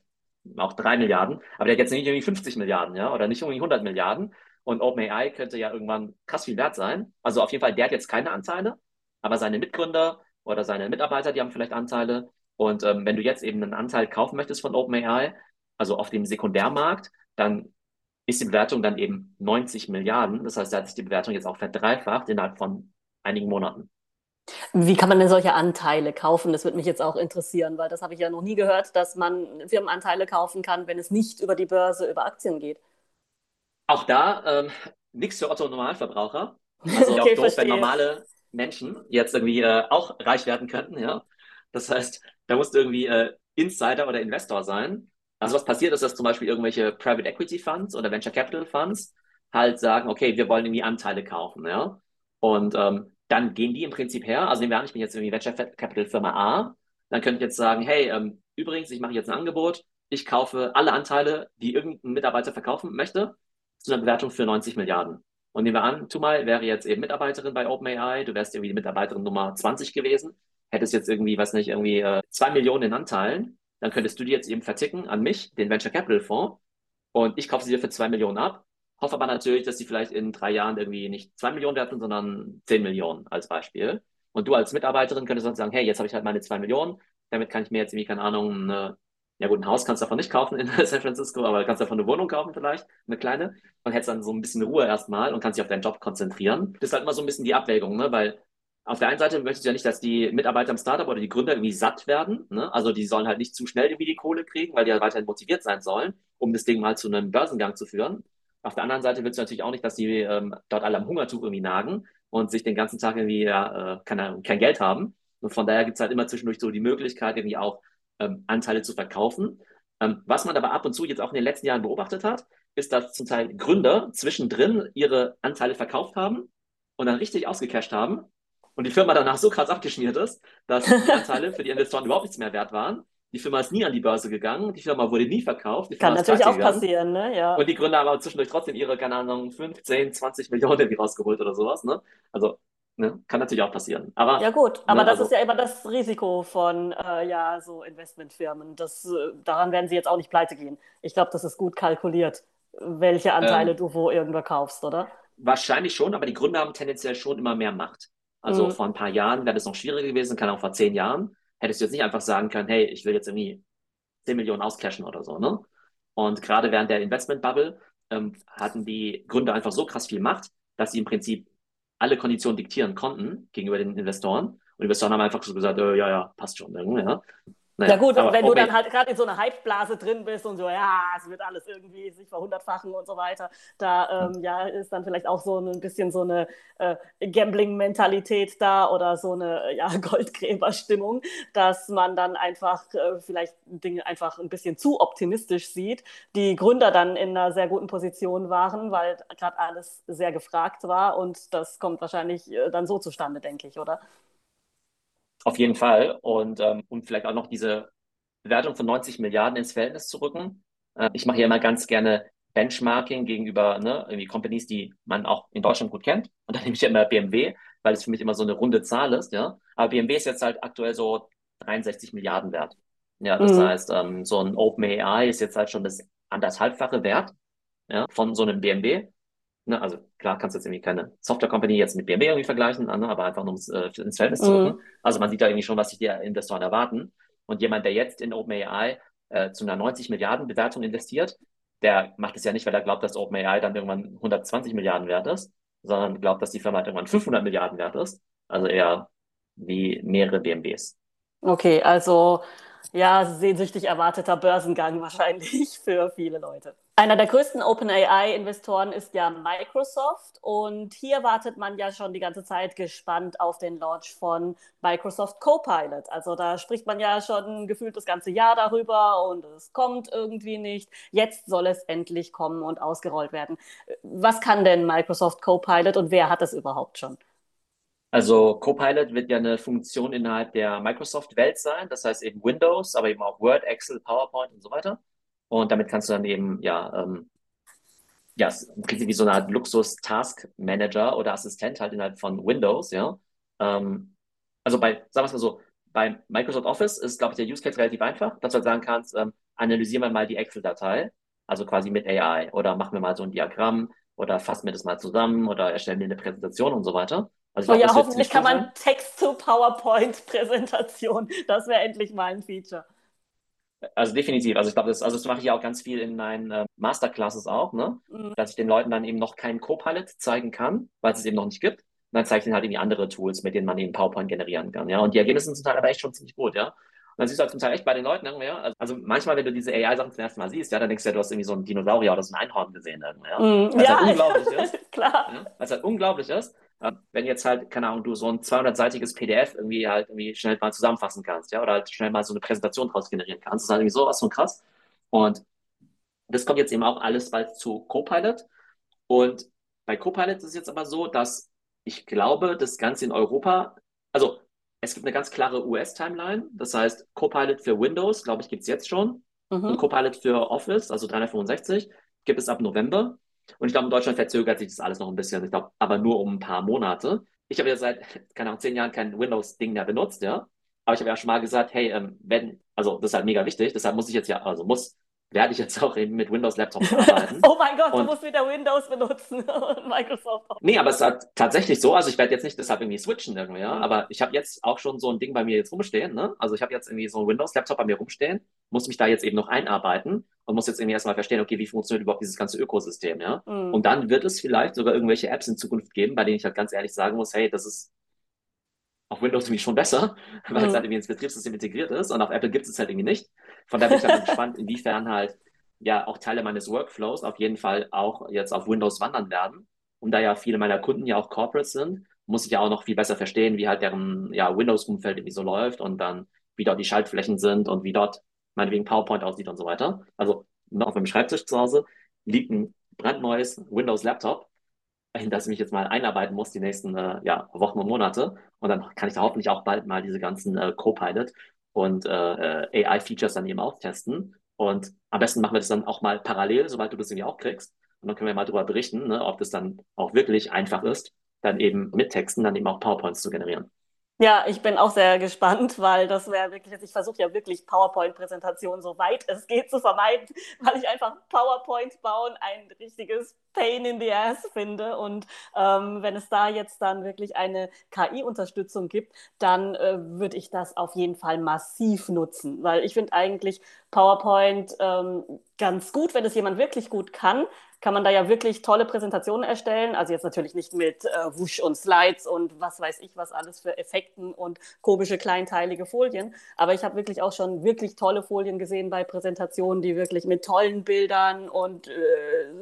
auch drei Milliarden, aber der hat jetzt nicht irgendwie 50 Milliarden, ja, oder nicht irgendwie 100 Milliarden. Und OpenAI könnte ja irgendwann krass viel wert sein. Also auf jeden Fall, der hat jetzt keine Anteile, aber seine Mitgründer oder seine Mitarbeiter, die haben vielleicht Anteile. Und ähm, wenn du jetzt eben einen Anteil kaufen möchtest von OpenAI, also auf dem Sekundärmarkt, dann ist die Bewertung dann eben 90 Milliarden. Das heißt, da hat sich die Bewertung jetzt auch verdreifacht innerhalb von einigen Monaten. Wie kann man denn solche Anteile kaufen? Das würde mich jetzt auch interessieren, weil das habe ich ja noch nie gehört, dass man Firmenanteile kaufen kann, wenn es nicht über die Börse, über Aktien geht. Auch da ähm, nichts für Otto Normalverbraucher. *laughs* Also okay, auch doof, verstehe. wenn normale Menschen jetzt irgendwie äh, auch reich werden könnten, ja. Das heißt, da musst du irgendwie äh, Insider oder Investor sein. Also was passiert ist, dass zum Beispiel irgendwelche Private Equity Funds oder Venture Capital Funds halt sagen, okay, wir wollen irgendwie Anteile kaufen, ja. Und ähm, dann gehen die im Prinzip her, also nehmen wir an, ich bin jetzt irgendwie Venture Capital Firma A, dann könnte ich jetzt sagen, hey, ähm, übrigens, ich mache jetzt ein Angebot, ich kaufe alle Anteile, die irgendein Mitarbeiter verkaufen möchte, zu einer Bewertung für 90 Milliarden. Und nehmen wir an, Tumal wäre jetzt eben Mitarbeiterin bei OpenAI, du wärst irgendwie Mitarbeiterin Nummer 20 gewesen, hättest jetzt irgendwie, weiß nicht, irgendwie äh, zwei Millionen in Anteilen, dann könntest du die jetzt eben verticken an mich, den Venture Capital Fonds, und ich kaufe sie dir für zwei Millionen ab. Hoffe aber natürlich, dass sie vielleicht in drei Jahren irgendwie nicht zwei Millionen wert sind, sondern zehn Millionen als Beispiel. Und du als Mitarbeiterin könntest dann sagen, hey, jetzt habe ich halt meine zwei Millionen, damit kann ich mir jetzt irgendwie, keine Ahnung, eine, ja gut, ein Haus kannst du davon nicht kaufen in *laughs* San Francisco, aber kannst davon eine Wohnung kaufen vielleicht, eine kleine, und hättest dann so ein bisschen Ruhe erstmal und kannst dich auf deinen Job konzentrieren. Das ist halt immer so ein bisschen die Abwägung, ne? weil auf der einen Seite möchtest du ja nicht, dass die Mitarbeiter im Startup oder die Gründer irgendwie satt werden. Ne? Also die sollen halt nicht zu schnell irgendwie die Kohle kriegen, weil die halt weiterhin motiviert sein sollen, um das Ding mal zu einem Börsengang zu führen. Auf der anderen Seite willst du natürlich auch nicht, dass die ähm, dort alle am Hungertuch irgendwie nagen und sich den ganzen Tag irgendwie ja, äh, kein, kein Geld haben. Und von daher gibt es halt immer zwischendurch so die Möglichkeit, irgendwie auch ähm, Anteile zu verkaufen. Ähm, was man aber ab und zu jetzt auch in den letzten Jahren beobachtet hat, ist, dass zum Teil Gründer zwischendrin ihre Anteile verkauft haben und dann richtig ausgecasht haben und die Firma danach so krass abgeschmiert ist, dass die *laughs* Anteile für die Investoren überhaupt nichts mehr wert waren. Die Firma ist nie an die Börse gegangen, die Firma wurde nie verkauft. Kann natürlich auch passieren, ne? Ja. Und die Gründer haben aber zwischendurch trotzdem ihre, keine Ahnung, 15, 20 Millionen irgendwie rausgeholt oder sowas, ne? Also, ne? Kann natürlich auch passieren. Aber, ja, gut, aber ne, das also, ist ja immer das Risiko von, äh, ja, so Investmentfirmen. Das, äh, daran werden sie jetzt auch nicht pleite gehen. Ich glaube, das ist gut kalkuliert, welche Anteile ähm, du wo irgendwo kaufst, oder? Wahrscheinlich schon, aber die Gründer haben tendenziell schon immer mehr Macht. Also mhm. vor ein paar Jahren wäre das noch schwieriger gewesen, kann auch vor zehn Jahren. Hättest du jetzt nicht einfach sagen können, hey, ich will jetzt irgendwie 10 Millionen auscashen oder so, ne? Und gerade während der Investment-Bubble ähm, hatten die Gründer einfach so krass viel Macht, dass sie im Prinzip alle Konditionen diktieren konnten gegenüber den Investoren. Und die Investoren haben einfach so gesagt, äh, ja, ja, passt schon. Ja. Naja, ja gut, aber wenn du dann halt gerade in so einer Hype-Blase drin bist und so, ja, es wird alles irgendwie sich verhundertfachen und so weiter, da ähm, ja, ist dann vielleicht auch so ein bisschen so eine äh, Gambling-Mentalität da oder so eine ja, *laughs* Goldgräber-Stimmung, dass man dann einfach äh, vielleicht Dinge einfach ein bisschen zu optimistisch sieht. Die Gründer dann in einer sehr guten Position waren, weil gerade alles sehr gefragt war und das kommt wahrscheinlich äh, dann so zustande, denke ich, oder? Auf jeden Fall. Und ähm, um vielleicht auch noch diese Bewertung von 90 Milliarden ins Verhältnis zu rücken. Äh, ich mache hier immer ganz gerne Benchmarking gegenüber ne, irgendwie Companies, die man auch in Deutschland gut kennt. Und da *laughs* nehme ich ja immer BMW, weil es für mich immer so eine runde Zahl ist. Ja. Aber BMW ist jetzt halt aktuell so 63 Milliarden wert. Ja, das mhm. heißt, ähm, so ein OpenAI ist jetzt halt schon das anderthalbfache Wert ja, von so einem BMW. Ne, also klar kannst du jetzt irgendwie keine Software-Company jetzt mit BMW irgendwie vergleichen, ne, aber einfach nur ums, äh, ins Verhältnis zu rücken. Mhm. Also man sieht da irgendwie schon, was sich die Investoren erwarten. Und jemand, der jetzt in OpenAI äh, zu einer 90 Milliarden Bewertung investiert, der macht es ja nicht, weil er glaubt, dass OpenAI dann irgendwann 120 Milliarden wert ist, sondern glaubt, dass die Firma halt irgendwann 500 Milliarden wert ist. Also eher wie mehrere BMWs. Okay, also ja, sehnsüchtig erwarteter Börsengang wahrscheinlich *laughs* für viele Leute. Einer der größten OpenAI-Investoren ist ja Microsoft und hier wartet man ja schon die ganze Zeit gespannt auf den Launch von Microsoft Copilot. Also da spricht man ja schon gefühlt das ganze Jahr darüber und es kommt irgendwie nicht. Jetzt soll es endlich kommen und ausgerollt werden. Was kann denn Microsoft Copilot und wer hat es überhaupt schon? Also Copilot wird ja eine Funktion innerhalb der Microsoft-Welt sein, das heißt eben Windows, aber eben auch Word, Excel, PowerPoint und so weiter. Und damit kannst du dann eben, ja, ähm, ja, im Prinzip wie so eine Art Luxus-Task-Manager oder Assistent halt innerhalb von Windows, ja. Ähm, also bei, sagen wir es mal so, bei Microsoft Office ist, glaube ich, der Use Case relativ einfach, dass du halt sagen kannst, ähm, analysieren wir mal die Excel-Datei, also quasi mit AI, oder machen wir mal so ein Diagramm, oder fassen wir das mal zusammen, oder erstellen wir eine Präsentation und so weiter. Also oh ja, hoffentlich kann man Text zu PowerPoint-Präsentation. Das wäre endlich mal ein Feature. Also definitiv. Also ich glaube, das, also das mache ich auch ganz viel in meinen äh, Masterclasses auch, ne? Mhm. Dass ich den Leuten dann eben noch keinen Copilot zeigen kann, weil es es eben noch nicht gibt. Und dann zeige ich ihnen halt irgendwie andere Tools, mit denen man eben PowerPoint generieren kann. Ja, und die Ergebnisse sind zum Teil aber echt schon ziemlich gut, ja. Und dann siehst du halt zum Teil echt bei den Leuten ja. Also manchmal, wenn du diese AI-Sachen zum ersten Mal siehst, ja, dann denkst du ja, du hast irgendwie so einen Dinosaurier oder so ein Einhorn gesehen, irgendwie, ja. Was ja, *laughs* halt unglaublich ist. Klar. Ja? Was halt unglaublich ist. Wenn jetzt halt, keine Ahnung, du so ein 200-seitiges PDF irgendwie halt irgendwie schnell mal zusammenfassen kannst, ja, oder halt schnell mal so eine Präsentation draus generieren kannst, das ist halt irgendwie sowas von krass. Und das kommt jetzt eben auch alles bald zu Copilot. Und bei Copilot ist es jetzt aber so, dass ich glaube, das Ganze in Europa, also es gibt eine ganz klare US-Timeline. Das heißt, Copilot für Windows, glaube ich, gibt es jetzt schon. Mhm. Und Copilot für Office, also 365, gibt es ab November. Und ich glaube, in Deutschland verzögert sich das alles noch ein bisschen. Ich glaube, aber nur um ein paar Monate. Ich habe ja seit, *laughs* keine Ahnung, zehn Jahren kein Windows-Ding mehr benutzt, ja. Aber ich habe ja schon mal gesagt, hey, ähm, wenn, also das ist halt mega wichtig, deshalb muss ich jetzt ja, also muss werde ich jetzt auch eben mit Windows-Laptops *laughs* arbeiten. oh mein Gott, und, du musst wieder Windows benutzen und *laughs* Microsoft auch. Nee, aber es ist tatsächlich so, also ich werde jetzt nicht deshalb irgendwie switchen irgendwie, ja, aber ich habe jetzt auch schon so ein Ding bei mir jetzt rumstehen, ne? Also ich habe jetzt irgendwie so ein Windows-Laptop bei mir rumstehen, muss mich da jetzt eben noch einarbeiten und muss jetzt irgendwie erstmal verstehen, okay, wie funktioniert überhaupt dieses ganze Ökosystem, ja? Mhm. Und dann wird es vielleicht sogar irgendwelche Apps in Zukunft geben, bei denen ich halt ganz ehrlich sagen muss, hey, das ist auf Windows irgendwie schon besser, *laughs* weil mhm. es halt irgendwie ins Betriebssystem integriert ist und auf Apple gibt es halt irgendwie nicht. Von daher bin ich halt gespannt, inwiefern halt ja auch Teile meines Workflows auf jeden Fall auch jetzt auf Windows wandern werden. Und da ja viele meiner Kunden ja auch Corporates sind, muss ich ja auch noch viel besser verstehen, wie halt deren ja, Windows-Umfeld irgendwie so läuft und dann wie dort die Schaltflächen sind und wie dort meinetwegen PowerPoint aussieht und so weiter. Also noch auf meinem Schreibtisch zu Hause liegt ein brandneues Windows-Laptop, in das ich mich jetzt mal einarbeiten muss die nächsten äh, ja, Wochen und Monate. Und dann kann ich da hoffentlich auch bald mal diese ganzen äh, Copilot und äh, äh AI-Features dann eben auch testen. Und am besten machen wir das dann auch mal parallel, sobald du das irgendwie auch kriegst. Und dann können wir mal darüber berichten, ne, ob das dann auch wirklich einfach ist, dann eben mit Texten dann eben auch PowerPoints zu generieren. Ja, ich bin auch sehr gespannt, weil das wäre wirklich, ich versuche ja wirklich PowerPoint-Präsentationen so weit es geht zu vermeiden, *laughs* weil ich einfach PowerPoint bauen ein richtiges Pain in the Ass finde. Und ähm, wenn es da jetzt dann wirklich eine KI-Unterstützung gibt, dann äh, würde ich das auf jeden Fall massiv nutzen, weil ich finde eigentlich PowerPoint ähm, ganz gut, wenn es jemand wirklich gut kann, kann man da ja wirklich tolle Präsentationen erstellen. Also jetzt natürlich nicht mit äh, Wusch und Slides und was weiß ich, was alles für Effekten und komische kleinteilige Folien. Aber ich habe wirklich auch schon wirklich tolle Folien gesehen bei Präsentationen, die wirklich mit tollen Bildern und äh,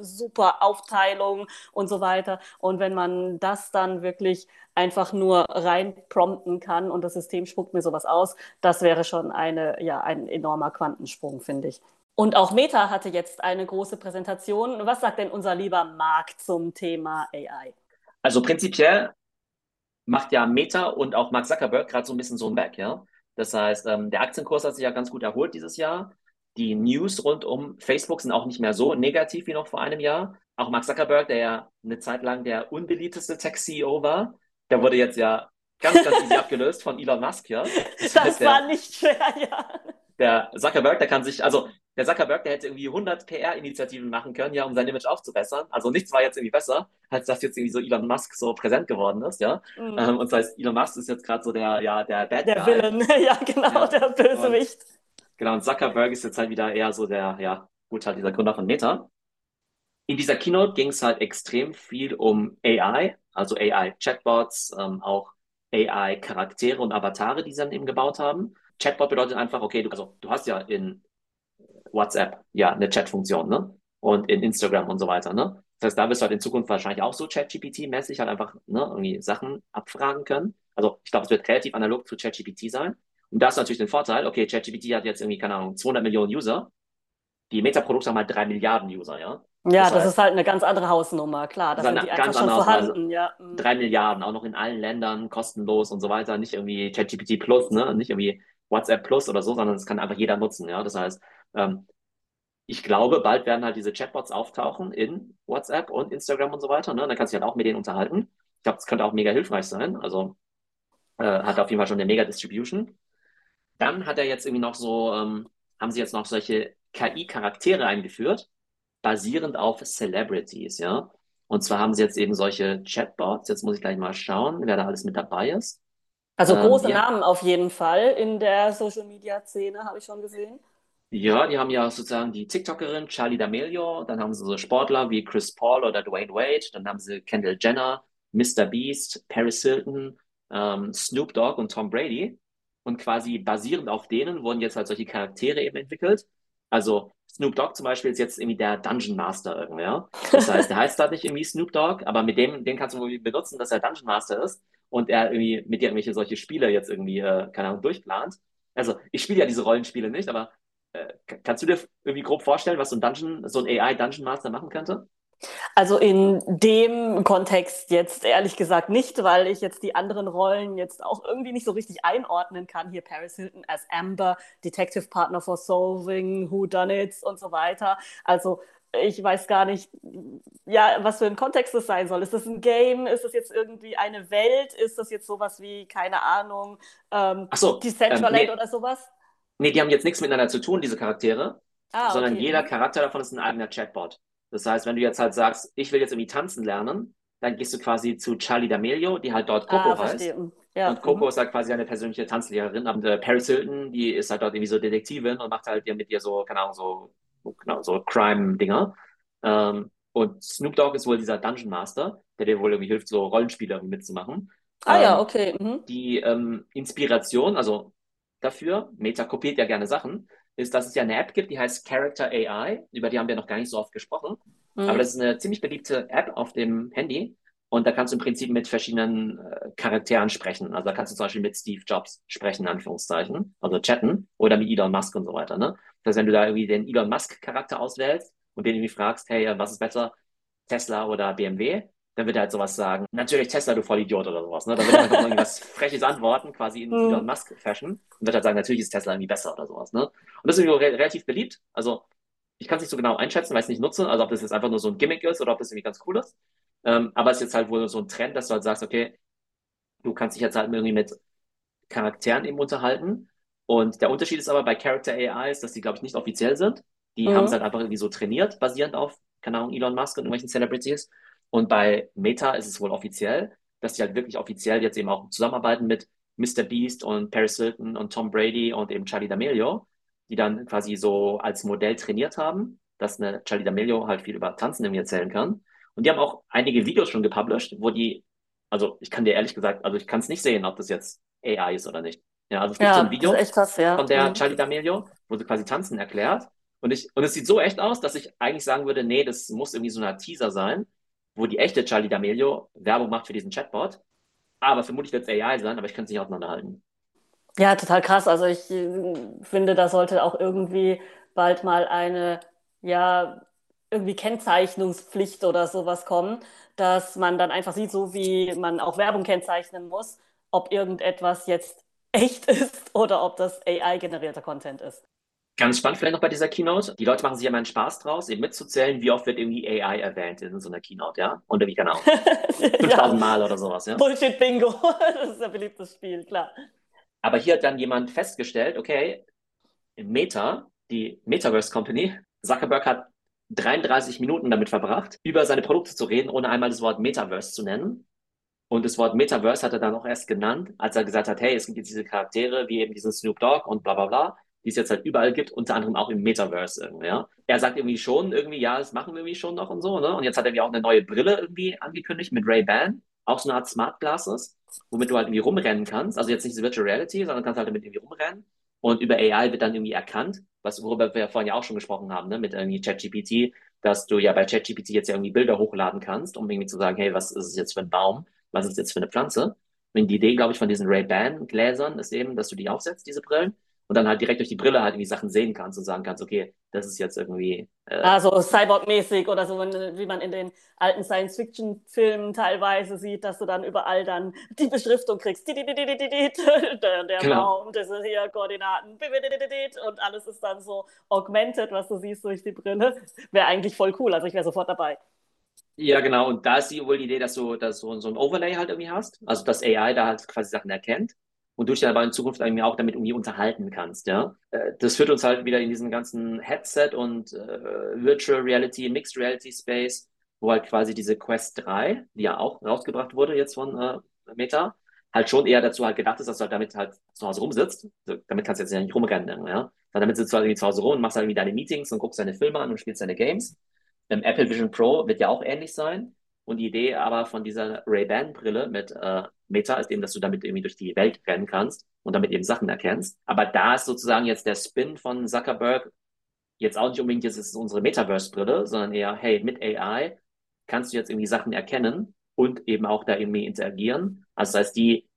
super Aufteilung und so weiter. Und wenn man das dann wirklich einfach nur rein prompten kann und das System spuckt mir sowas aus, das wäre schon eine, ja, ein enormer Quantensprung, finde ich. Und auch Meta hatte jetzt eine große Präsentation. Was sagt denn unser lieber Marc zum Thema AI? Also prinzipiell macht ja Meta und auch Mark Zuckerberg gerade so ein bisschen so ein Back, ja. Das heißt, ähm, der Aktienkurs hat sich ja ganz gut erholt dieses Jahr. Die News rund um Facebook sind auch nicht mehr so negativ wie noch vor einem Jahr. Auch Mark Zuckerberg, der ja eine Zeit lang der unbeliebteste Tech-CEO war, der wurde jetzt ja ganz, ganz easy *laughs* abgelöst von Elon Musk, ja. Das, das war der, nicht schwer, ja. Der Zuckerberg, der kann sich, also der Zuckerberg, der hätte irgendwie 100 PR-Initiativen machen können, ja, um sein Image aufzubessern. Also nichts war jetzt irgendwie besser, als dass jetzt irgendwie so Elon Musk so präsent geworden ist, ja. Mhm. Ähm, und das heißt, Elon Musk ist jetzt gerade so der, ja, der Bad Der Guy. Villain, *laughs* ja, genau, ja. der Bösewicht. Und, genau, und Zuckerberg ist jetzt halt wieder eher so der, ja, gut, halt dieser Gründer von Meta. In dieser Keynote ging es halt extrem viel um AI, also AI-Chatbots, ähm, auch AI-Charaktere und Avatare, die sie dann eben gebaut haben. Chatbot bedeutet einfach, okay, du, also du hast ja in WhatsApp ja eine Chat-Funktion, ne? Und in Instagram und so weiter, ne? Das heißt, da wirst du halt in Zukunft wahrscheinlich auch so ChatGPT-mäßig halt einfach ne, irgendwie Sachen abfragen können. Also ich glaube, es wird relativ analog zu ChatGPT sein. Und da ist natürlich den Vorteil, okay, ChatGPT hat jetzt irgendwie, keine Ahnung, 200 Millionen User. Die Meta-Produkte haben halt 3 Milliarden User, ja. Ja, das, das heißt, ist halt eine ganz andere Hausnummer, klar. Das sind die einfach schon vorhanden, also ja. Mhm. Drei Milliarden, auch noch in allen Ländern, kostenlos und so weiter. Nicht irgendwie ChatGPT Plus, ne? Nicht irgendwie WhatsApp Plus oder so, sondern das kann einfach jeder nutzen, ja. Das heißt, ähm, ich glaube, bald werden halt diese Chatbots auftauchen in WhatsApp und Instagram und so weiter. Ne? Dann kannst du dich halt auch mit denen unterhalten. Ich glaube, das könnte auch mega hilfreich sein. Also äh, hat auf jeden Fall schon eine mega Distribution. Dann hat er jetzt irgendwie noch so, ähm, haben sie jetzt noch solche KI-Charaktere eingeführt, basierend auf Celebrities, ja. Und zwar haben sie jetzt eben solche Chatbots. Jetzt muss ich gleich mal schauen, wer da alles mit dabei ist. Also große ähm, ja. Namen auf jeden Fall in der Social-Media-Szene, habe ich schon gesehen. Ja, die haben ja sozusagen die TikTokerin Charlie D'Amelio, dann haben sie so Sportler wie Chris Paul oder Dwayne Wade, dann haben sie Kendall Jenner, Mr. Beast, Paris Hilton, ähm, Snoop Dogg und Tom Brady. Und quasi basierend auf denen wurden jetzt halt solche Charaktere eben entwickelt. Also Snoop Dogg zum Beispiel ist jetzt irgendwie der Dungeon Master irgendwie, ja. Das heißt, der heißt da nicht irgendwie Snoop Dogg, aber mit dem, den kannst du irgendwie benutzen, dass er Dungeon Master ist und er irgendwie mit dir irgendwelche solche Spiele jetzt irgendwie, äh, keine Ahnung, durchplant. Also ich spiele ja diese Rollenspiele nicht, aber äh, kannst du dir irgendwie grob vorstellen, was so ein Dungeon, so ein AI Dungeon Master machen könnte? Also in dem Kontext jetzt ehrlich gesagt nicht, weil ich jetzt die anderen Rollen jetzt auch irgendwie nicht so richtig einordnen kann. Hier Paris Hilton als Amber, Detective Partner for Solving, Who Done It und so weiter. Also ich weiß gar nicht, ja, was für ein Kontext es sein soll. Ist das ein Game? Ist das jetzt irgendwie eine Welt? Ist das jetzt sowas wie, keine Ahnung, ähm, so, Decentraland ähm, nee, oder sowas? Nee, die haben jetzt nichts miteinander zu tun, diese Charaktere, ah, sondern okay. jeder Charakter davon ist ein eigener Chatbot. Das heißt, wenn du jetzt halt sagst, ich will jetzt irgendwie tanzen lernen, dann gehst du quasi zu Charlie D'Amelio, die halt dort Coco ah, heißt. Ja. Und Coco mhm. ist halt quasi eine persönliche Tanzlehrerin. Und äh, Paris Hilton, die ist halt dort irgendwie so Detektivin und macht halt mit dir so, keine Ahnung, so, genau, so Crime-Dinger. Ähm, und Snoop Dogg ist wohl dieser Dungeon Master, der dir wohl irgendwie hilft, so Rollenspiele mitzumachen. Ah ähm, ja, okay. Mhm. Die ähm, Inspiration, also dafür, Meta kopiert ja gerne Sachen, ist, dass es ja eine App gibt, die heißt Character AI. Über die haben wir noch gar nicht so oft gesprochen. Mhm. Aber das ist eine ziemlich beliebte App auf dem Handy. Und da kannst du im Prinzip mit verschiedenen äh, Charakteren sprechen. Also da kannst du zum Beispiel mit Steve Jobs sprechen, in Anführungszeichen. Also chatten. Oder mit Elon Musk und so weiter. Ne? Das heißt, wenn du da irgendwie den Elon Musk-Charakter auswählst und den irgendwie fragst, hey, was ist besser, Tesla oder BMW? Dann wird er halt sowas sagen, natürlich Tesla, du Vollidiot oder sowas. Ne? Dann wird er einfach irgendwas *laughs* Freches antworten, quasi in mhm. Elon Musk-Fashion und wird halt sagen, natürlich ist Tesla irgendwie besser oder sowas. Ne? Und das ist irgendwie re relativ beliebt. Also ich kann es nicht so genau einschätzen, weil ich es nicht nutze, also ob das jetzt einfach nur so ein Gimmick ist oder ob das irgendwie ganz cool ist. Ähm, aber es ist jetzt halt wohl so ein Trend, dass du halt sagst, okay, du kannst dich jetzt halt irgendwie mit Charakteren eben unterhalten. Und der Unterschied ist aber bei Character AI ist, dass die, glaube ich, nicht offiziell sind. Die mhm. haben es halt einfach irgendwie so trainiert, basierend auf, keine Ahnung, Elon Musk und irgendwelchen Celebrities. Und bei Meta ist es wohl offiziell, dass die halt wirklich offiziell jetzt eben auch zusammenarbeiten mit Mr. Beast und Paris Hilton und Tom Brady und eben Charlie D'Amelio, die dann quasi so als Modell trainiert haben, dass eine Charlie D'Amelio halt viel über Tanzen irgendwie erzählen kann. Und die haben auch einige Videos schon gepublished, wo die, also ich kann dir ehrlich gesagt, also ich kann es nicht sehen, ob das jetzt AI ist oder nicht. Ja, also es gibt ja, so ein Video krass, ja. von der mhm. Charlie D'Amelio, wo sie quasi Tanzen erklärt. Und ich, und es sieht so echt aus, dass ich eigentlich sagen würde, nee, das muss irgendwie so ein Teaser sein, wo die echte Charlie D'Amelio Werbung macht für diesen Chatbot. Aber vermutlich wird es AI sein, aber ich kann es nicht auseinanderhalten. Ja, total krass. Also ich äh, finde, da sollte auch irgendwie bald mal eine, ja, irgendwie Kennzeichnungspflicht oder sowas kommen, dass man dann einfach sieht, so wie man auch Werbung kennzeichnen muss, ob irgendetwas jetzt echt *laughs* ist oder ob das AI-generierter Content ist. Ganz spannend vielleicht noch bei dieser Keynote. Die Leute machen sich ja mal einen Spaß draus, eben mitzuzählen, wie oft wird irgendwie AI erwähnt in so einer Keynote, ja? Und wie genau. 5000 ja. Mal oder sowas, ja? Bullshit Bingo. *laughs* das ist ein beliebtes Spiel, klar. Aber hier hat dann jemand festgestellt, okay, Meta, die Metaverse Company, Zuckerberg hat 33 Minuten damit verbracht, über seine Produkte zu reden, ohne einmal das Wort Metaverse zu nennen. Und das Wort Metaverse hat er dann auch erst genannt, als er gesagt hat, hey, es gibt jetzt diese Charaktere, wie eben diesen Snoop Dogg und bla bla bla die es jetzt halt überall gibt, unter anderem auch im Metaverse irgendwie, ja. Er sagt irgendwie schon, irgendwie, ja, das machen wir irgendwie schon noch und so, ne? Und jetzt hat er ja auch eine neue Brille irgendwie angekündigt mit Ray-Ban, auch so eine Art Smart Glasses, womit du halt irgendwie rumrennen kannst. Also jetzt nicht Virtual Reality, sondern kannst halt damit irgendwie rumrennen. Und über AI wird dann irgendwie erkannt, was, worüber wir vorhin ja auch schon gesprochen haben, ne, mit irgendwie ChatGPT, dass du ja bei ChatGPT jetzt ja irgendwie Bilder hochladen kannst, um irgendwie zu sagen, hey, was ist es jetzt für ein Baum? Was ist es jetzt für eine Pflanze? Und die Idee, glaube ich, von diesen Ray-Ban-Gläsern ist eben, dass du die aufsetzt, diese Brillen, und dann halt direkt durch die Brille halt irgendwie Sachen sehen kannst und sagen kannst, okay, das ist jetzt irgendwie. Äh, also Cyborg-mäßig oder so, wie man in den alten Science-Fiction-Filmen teilweise sieht, dass du dann überall dann die Beschriftung kriegst. *laughs* Der, der genau. Baum, das sind hier Koordinaten und alles ist dann so augmented, was du siehst durch die Brille. *laughs* Wäre eigentlich voll cool, also ich wäre sofort dabei. Ja, genau. Und da ist die wohl die Idee, dass du, dass du so ein Overlay halt irgendwie hast. Also, dass AI da halt quasi Sachen erkennt und du dich aber in Zukunft auch damit irgendwie unterhalten kannst, ja. Äh, das führt uns halt wieder in diesen ganzen Headset und äh, Virtual Reality, Mixed Reality Space, wo halt quasi diese Quest 3, die ja auch rausgebracht wurde jetzt von äh, Meta, halt schon eher dazu halt gedacht ist, dass du halt damit halt zu Hause rumsitzt. Damit kannst du jetzt ja nicht rumrennen, ja. Damit sitzt du halt irgendwie zu Hause rum und machst halt irgendwie deine Meetings und guckst deine Filme an und spielst deine Games. Ähm, Apple Vision Pro wird ja auch ähnlich sein. Und die Idee aber von dieser Ray-Ban-Brille mit äh, Meta ist eben, dass du damit irgendwie durch die Welt rennen kannst und damit eben Sachen erkennst. Aber da ist sozusagen jetzt der Spin von Zuckerberg jetzt auch nicht unbedingt, jetzt ist unsere Metaverse-Brille, sondern eher, hey, mit AI kannst du jetzt irgendwie Sachen erkennen und eben auch da irgendwie interagieren. Also das heißt, die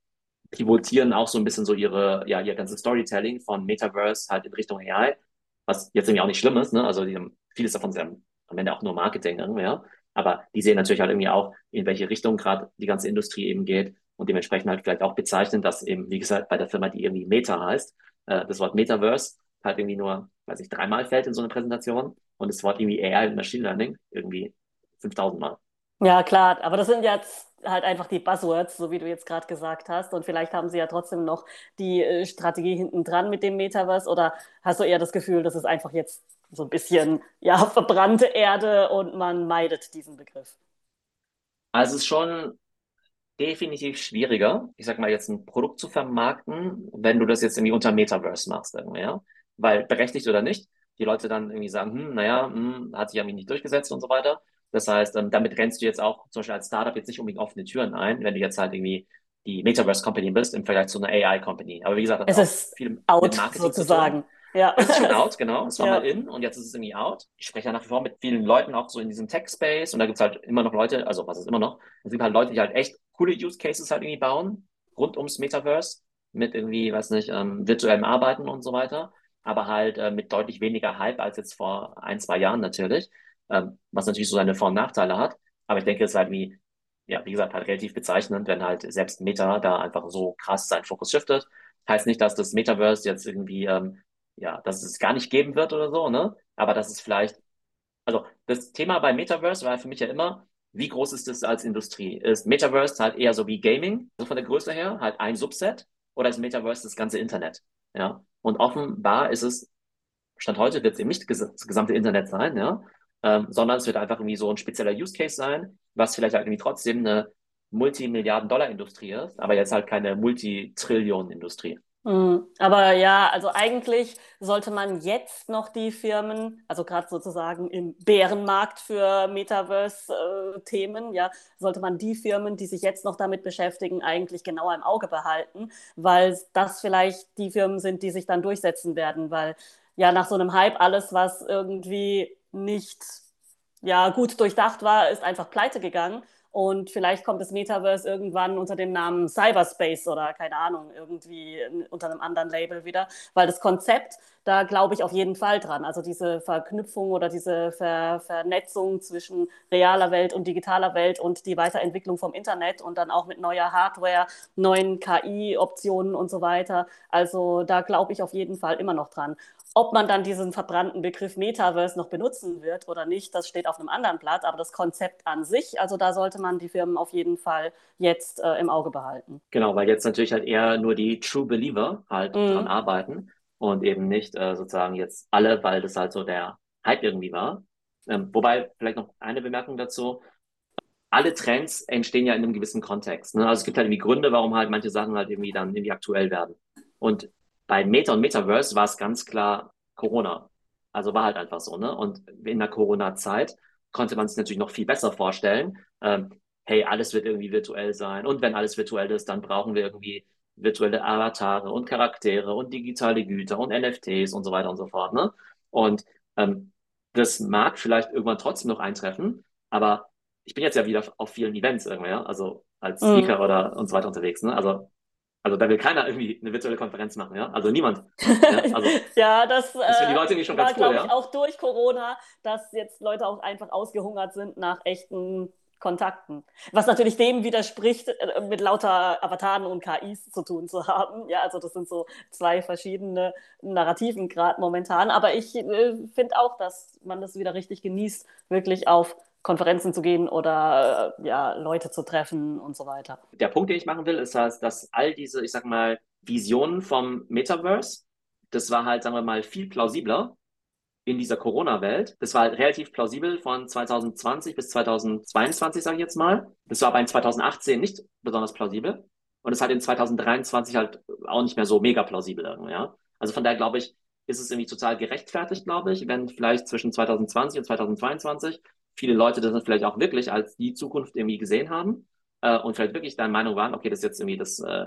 pivotieren auch so ein bisschen so ihre, ja, ihr ganzes Storytelling von Metaverse halt in Richtung AI, was jetzt irgendwie auch nicht schlimm ist, ne? Also die haben, vieles davon ist ja am Ende auch nur Marketing, irgendwie, ja. Aber die sehen natürlich halt irgendwie auch, in welche Richtung gerade die ganze Industrie eben geht und dementsprechend halt vielleicht auch bezeichnen, dass eben, wie gesagt, bei der Firma, die irgendwie Meta heißt, äh, das Wort Metaverse halt irgendwie nur, weiß ich, dreimal fällt in so eine Präsentation und das Wort irgendwie AI und Machine Learning irgendwie 5000 Mal. Ja, klar, aber das sind jetzt halt einfach die Buzzwords, so wie du jetzt gerade gesagt hast. Und vielleicht haben sie ja trotzdem noch die äh, Strategie hinten dran mit dem Metaverse. Oder hast du eher das Gefühl, das ist einfach jetzt so ein bisschen ja, *laughs* verbrannte Erde und man meidet diesen Begriff? Also es ist schon definitiv schwieriger, ich sag mal jetzt ein Produkt zu vermarkten, wenn du das jetzt irgendwie unter Metaverse machst, irgendwie, ja. Weil berechtigt oder nicht, die Leute dann irgendwie sagen, hm, naja, hm, hat sich irgendwie nicht durchgesetzt und so weiter. Das heißt, ähm, damit rennst du jetzt auch zum Beispiel als Startup jetzt nicht unbedingt offene Türen ein, wenn du jetzt halt irgendwie die Metaverse Company bist im Vergleich zu einer AI Company. Aber wie gesagt, das es ist viel out, sozusagen. Ja. Es ist schon out, genau. Es war ja. mal in und jetzt ist es irgendwie out. Ich spreche ja nach wie vor mit vielen Leuten auch so in diesem Tech-Space und da gibt es halt immer noch Leute, also was ist immer noch? Es gibt halt Leute, die halt echt coole Use Cases halt irgendwie bauen, rund ums Metaverse, mit irgendwie, weiß nicht, ähm, virtuellem Arbeiten und so weiter, aber halt äh, mit deutlich weniger Hype als jetzt vor ein, zwei Jahren natürlich ähm, was natürlich so seine Vor- und Nachteile hat. Aber ich denke, es ist halt wie, ja, wie gesagt, halt relativ bezeichnend, wenn halt selbst Meta da einfach so krass seinen Fokus shiftet. Heißt nicht, dass das Metaverse jetzt irgendwie, ähm, ja, dass es gar nicht geben wird oder so, ne? Aber dass es vielleicht, also das Thema bei Metaverse war für mich ja immer, wie groß ist das als Industrie? Ist Metaverse halt eher so wie Gaming, so von der Größe her, halt ein Subset, oder ist Metaverse das ganze Internet? Ja. Und offenbar ist es, Stand heute wird es eben nicht das gesamte Internet sein, ja ähm, sondern es wird einfach irgendwie so ein spezieller Use Case sein, was vielleicht halt irgendwie trotzdem eine Multimilliarden-Dollar-Industrie ist, aber jetzt halt keine Multitrillion-Industrie. Mhm. Aber ja, also eigentlich sollte man jetzt noch die Firmen, also gerade sozusagen im Bärenmarkt für Metaverse-Themen, ja, sollte man die Firmen, die sich jetzt noch damit beschäftigen, eigentlich genauer im Auge behalten, weil das vielleicht die Firmen sind, die sich dann durchsetzen werden, weil ja nach so einem Hype alles, was irgendwie nicht ja, gut durchdacht war, ist einfach pleite gegangen. Und vielleicht kommt das Metaverse irgendwann unter dem Namen Cyberspace oder keine Ahnung, irgendwie unter einem anderen Label wieder. Weil das Konzept, da glaube ich auf jeden Fall dran. Also diese Verknüpfung oder diese Ver Vernetzung zwischen realer Welt und digitaler Welt und die Weiterentwicklung vom Internet und dann auch mit neuer Hardware, neuen KI-Optionen und so weiter. Also da glaube ich auf jeden Fall immer noch dran. Ob man dann diesen verbrannten Begriff Metaverse noch benutzen wird oder nicht, das steht auf einem anderen Blatt. Aber das Konzept an sich, also da sollte man die Firmen auf jeden Fall jetzt äh, im Auge behalten. Genau, weil jetzt natürlich halt eher nur die True Believer halt mm. dran arbeiten und eben nicht äh, sozusagen jetzt alle, weil das halt so der Hype irgendwie war. Ähm, wobei, vielleicht noch eine Bemerkung dazu. Alle Trends entstehen ja in einem gewissen Kontext. Ne? Also es gibt halt irgendwie Gründe, warum halt manche Sachen halt irgendwie dann irgendwie aktuell werden. Und bei Meta und Metaverse war es ganz klar Corona. Also war halt einfach so, ne? Und in der Corona-Zeit konnte man sich natürlich noch viel besser vorstellen. Ähm, hey, alles wird irgendwie virtuell sein. Und wenn alles virtuell ist, dann brauchen wir irgendwie virtuelle Avatare und Charaktere und digitale Güter und NFTs und so weiter und so fort, ne? Und ähm, das mag vielleicht irgendwann trotzdem noch eintreffen, aber ich bin jetzt ja wieder auf vielen Events irgendwie, ja? also als mhm. Speaker mhm. oder und so weiter unterwegs, ne? Also also da will keiner irgendwie eine virtuelle Konferenz machen, ja? Also niemand. Ja, also, *laughs* ja das, das die Leute schon war, ganz cool, ja? ich, auch durch Corona, dass jetzt Leute auch einfach ausgehungert sind nach echten Kontakten. Was natürlich dem widerspricht, äh, mit lauter Avataren und KIs zu tun zu haben. Ja, also das sind so zwei verschiedene Narrativen gerade momentan. Aber ich äh, finde auch, dass man das wieder richtig genießt, wirklich auf Konferenzen zu gehen oder äh, ja, Leute zu treffen und so weiter. Der Punkt, den ich machen will, ist, dass, dass all diese, ich sag mal, Visionen vom Metaverse, das war halt, sagen wir mal, viel plausibler in dieser Corona-Welt. Das war relativ plausibel von 2020 bis 2022, sage ich jetzt mal. Das war aber in 2018 nicht besonders plausibel. Und es hat in 2023 halt auch nicht mehr so mega plausibel ja. Also von daher glaube ich, ist es irgendwie total gerechtfertigt, glaube ich, wenn vielleicht zwischen 2020 und 2022 viele Leute das vielleicht auch wirklich als die Zukunft irgendwie gesehen haben äh, und vielleicht wirklich der Meinung waren, okay, das ist jetzt irgendwie das äh,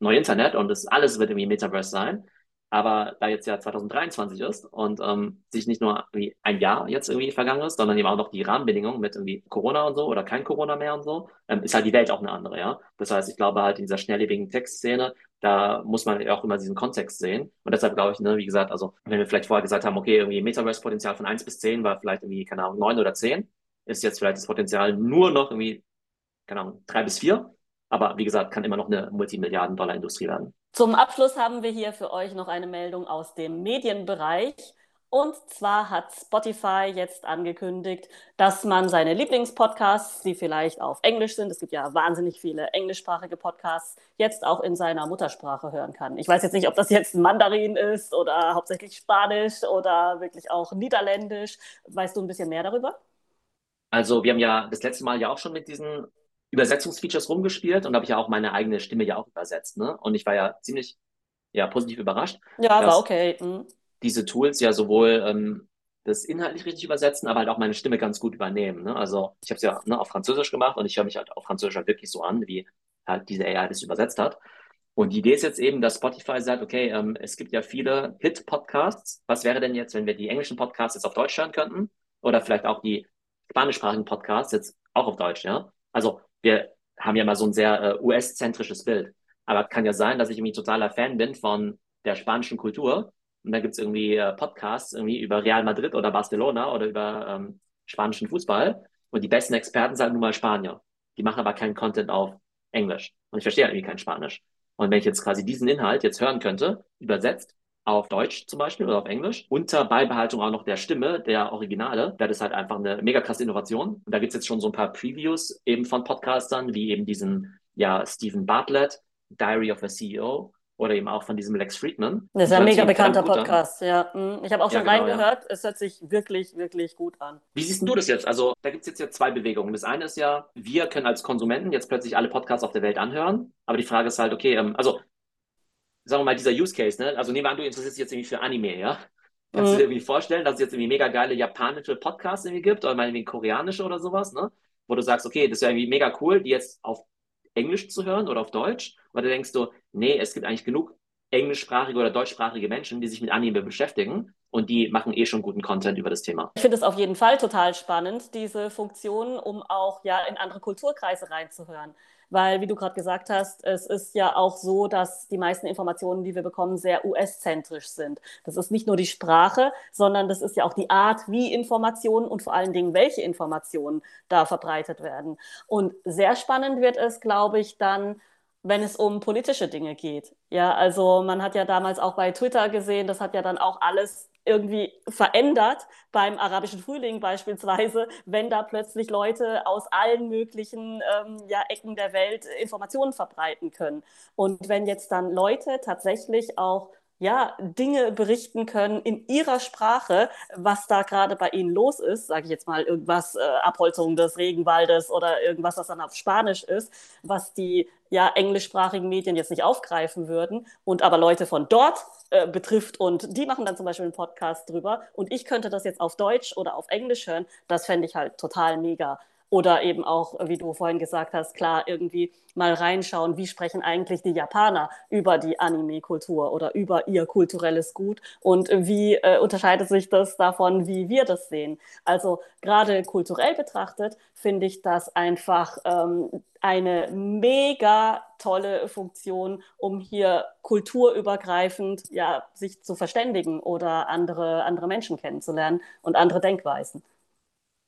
neue Internet und das alles wird irgendwie Metaverse sein. Aber da jetzt ja 2023 ist und ähm, sich nicht nur wie ein Jahr jetzt irgendwie vergangen ist, sondern eben auch noch die Rahmenbedingungen mit irgendwie Corona und so oder kein Corona mehr und so, ähm, ist halt die Welt auch eine andere, ja. Das heißt, ich glaube halt in dieser schnelllebigen Textszene, da muss man auch immer diesen Kontext sehen. Und deshalb glaube ich, ne, wie gesagt, also wenn wir vielleicht vorher gesagt haben, okay, irgendwie Metaverse-Potenzial von eins bis zehn war vielleicht irgendwie, keine Ahnung, neun oder zehn, ist jetzt vielleicht das Potenzial nur noch irgendwie, keine Ahnung, drei bis vier. Aber wie gesagt, kann immer noch eine Multimilliarden-Dollar-Industrie werden. Zum Abschluss haben wir hier für euch noch eine Meldung aus dem Medienbereich. Und zwar hat Spotify jetzt angekündigt, dass man seine Lieblingspodcasts, die vielleicht auf Englisch sind, es gibt ja wahnsinnig viele englischsprachige Podcasts, jetzt auch in seiner Muttersprache hören kann. Ich weiß jetzt nicht, ob das jetzt Mandarin ist oder hauptsächlich Spanisch oder wirklich auch Niederländisch. Weißt du ein bisschen mehr darüber? Also wir haben ja das letzte Mal ja auch schon mit diesen Übersetzungsfeatures rumgespielt und habe ich ja auch meine eigene Stimme ja auch übersetzt. Ne? Und ich war ja ziemlich ja, positiv überrascht. Ja, war okay. Mhm diese Tools ja sowohl ähm, das inhaltlich richtig übersetzen, aber halt auch meine Stimme ganz gut übernehmen. Ne? Also ich habe es ja ne, auf Französisch gemacht und ich höre mich halt auf Französisch halt wirklich so an, wie halt diese AI das übersetzt hat. Und die Idee ist jetzt eben, dass Spotify sagt, okay, ähm, es gibt ja viele Hit-Podcasts. Was wäre denn jetzt, wenn wir die englischen Podcasts jetzt auf Deutsch hören könnten? Oder vielleicht auch die spanischsprachigen Podcasts jetzt auch auf Deutsch, ja? Also wir haben ja mal so ein sehr äh, US-zentrisches Bild. Aber kann ja sein, dass ich irgendwie totaler Fan bin von der spanischen Kultur und da gibt es irgendwie äh, Podcasts irgendwie über Real Madrid oder Barcelona oder über ähm, spanischen Fußball. Und die besten Experten sind nun mal Spanier. Die machen aber keinen Content auf Englisch. Und ich verstehe irgendwie kein Spanisch. Und wenn ich jetzt quasi diesen Inhalt jetzt hören könnte, übersetzt auf Deutsch zum Beispiel oder auf Englisch, unter Beibehaltung auch noch der Stimme, der Originale, das halt einfach eine mega krasse Innovation. Und da gibt es jetzt schon so ein paar Previews eben von Podcastern, wie eben diesen, ja, Stephen Bartlett, Diary of a CEO oder eben auch von diesem Lex Friedman. Das ist ein mega bekannter Podcast, ja. Hm, ich habe auch schon ja, genau, reingehört. Ja. Es hört sich wirklich, wirklich gut an. Wie siehst du das jetzt? Also, da gibt es jetzt ja zwei Bewegungen. Das eine ist ja, wir können als Konsumenten jetzt plötzlich alle Podcasts auf der Welt anhören. Aber die Frage ist halt, okay, ähm, also, sagen wir mal, dieser Use Case, ne? Also, nehmen wir an, du interessierst dich jetzt irgendwie für Anime, ja? Kannst mhm. du dir irgendwie vorstellen, dass es jetzt irgendwie mega geile japanische Podcasts irgendwie gibt oder mal irgendwie koreanische oder sowas, ne? Wo du sagst, okay, das ist ja irgendwie mega cool, die jetzt auf Englisch zu hören oder auf Deutsch? Oder denkst du, nee, es gibt eigentlich genug englischsprachige oder deutschsprachige Menschen, die sich mit Anime beschäftigen und die machen eh schon guten Content über das Thema. Ich finde es auf jeden Fall total spannend, diese Funktion, um auch ja in andere Kulturkreise reinzuhören. Weil, wie du gerade gesagt hast, es ist ja auch so, dass die meisten Informationen, die wir bekommen, sehr US-zentrisch sind. Das ist nicht nur die Sprache, sondern das ist ja auch die Art, wie Informationen und vor allen Dingen, welche Informationen da verbreitet werden. Und sehr spannend wird es, glaube ich, dann, wenn es um politische Dinge geht. Ja, also man hat ja damals auch bei Twitter gesehen, das hat ja dann auch alles irgendwie verändert beim arabischen Frühling beispielsweise, wenn da plötzlich Leute aus allen möglichen ähm, ja, Ecken der Welt Informationen verbreiten können. Und wenn jetzt dann Leute tatsächlich auch ja, Dinge berichten können in ihrer Sprache, was da gerade bei ihnen los ist, sage ich jetzt mal irgendwas, äh, Abholzung des Regenwaldes oder irgendwas, was dann auf Spanisch ist, was die ja englischsprachigen Medien jetzt nicht aufgreifen würden und aber Leute von dort äh, betrifft und die machen dann zum Beispiel einen Podcast drüber und ich könnte das jetzt auf Deutsch oder auf Englisch hören, das fände ich halt total mega. Oder eben auch, wie du vorhin gesagt hast, klar, irgendwie mal reinschauen, wie sprechen eigentlich die Japaner über die Anime-Kultur oder über ihr kulturelles Gut und wie äh, unterscheidet sich das davon, wie wir das sehen. Also gerade kulturell betrachtet finde ich das einfach ähm, eine mega tolle Funktion, um hier kulturübergreifend ja, sich zu verständigen oder andere, andere Menschen kennenzulernen und andere Denkweisen.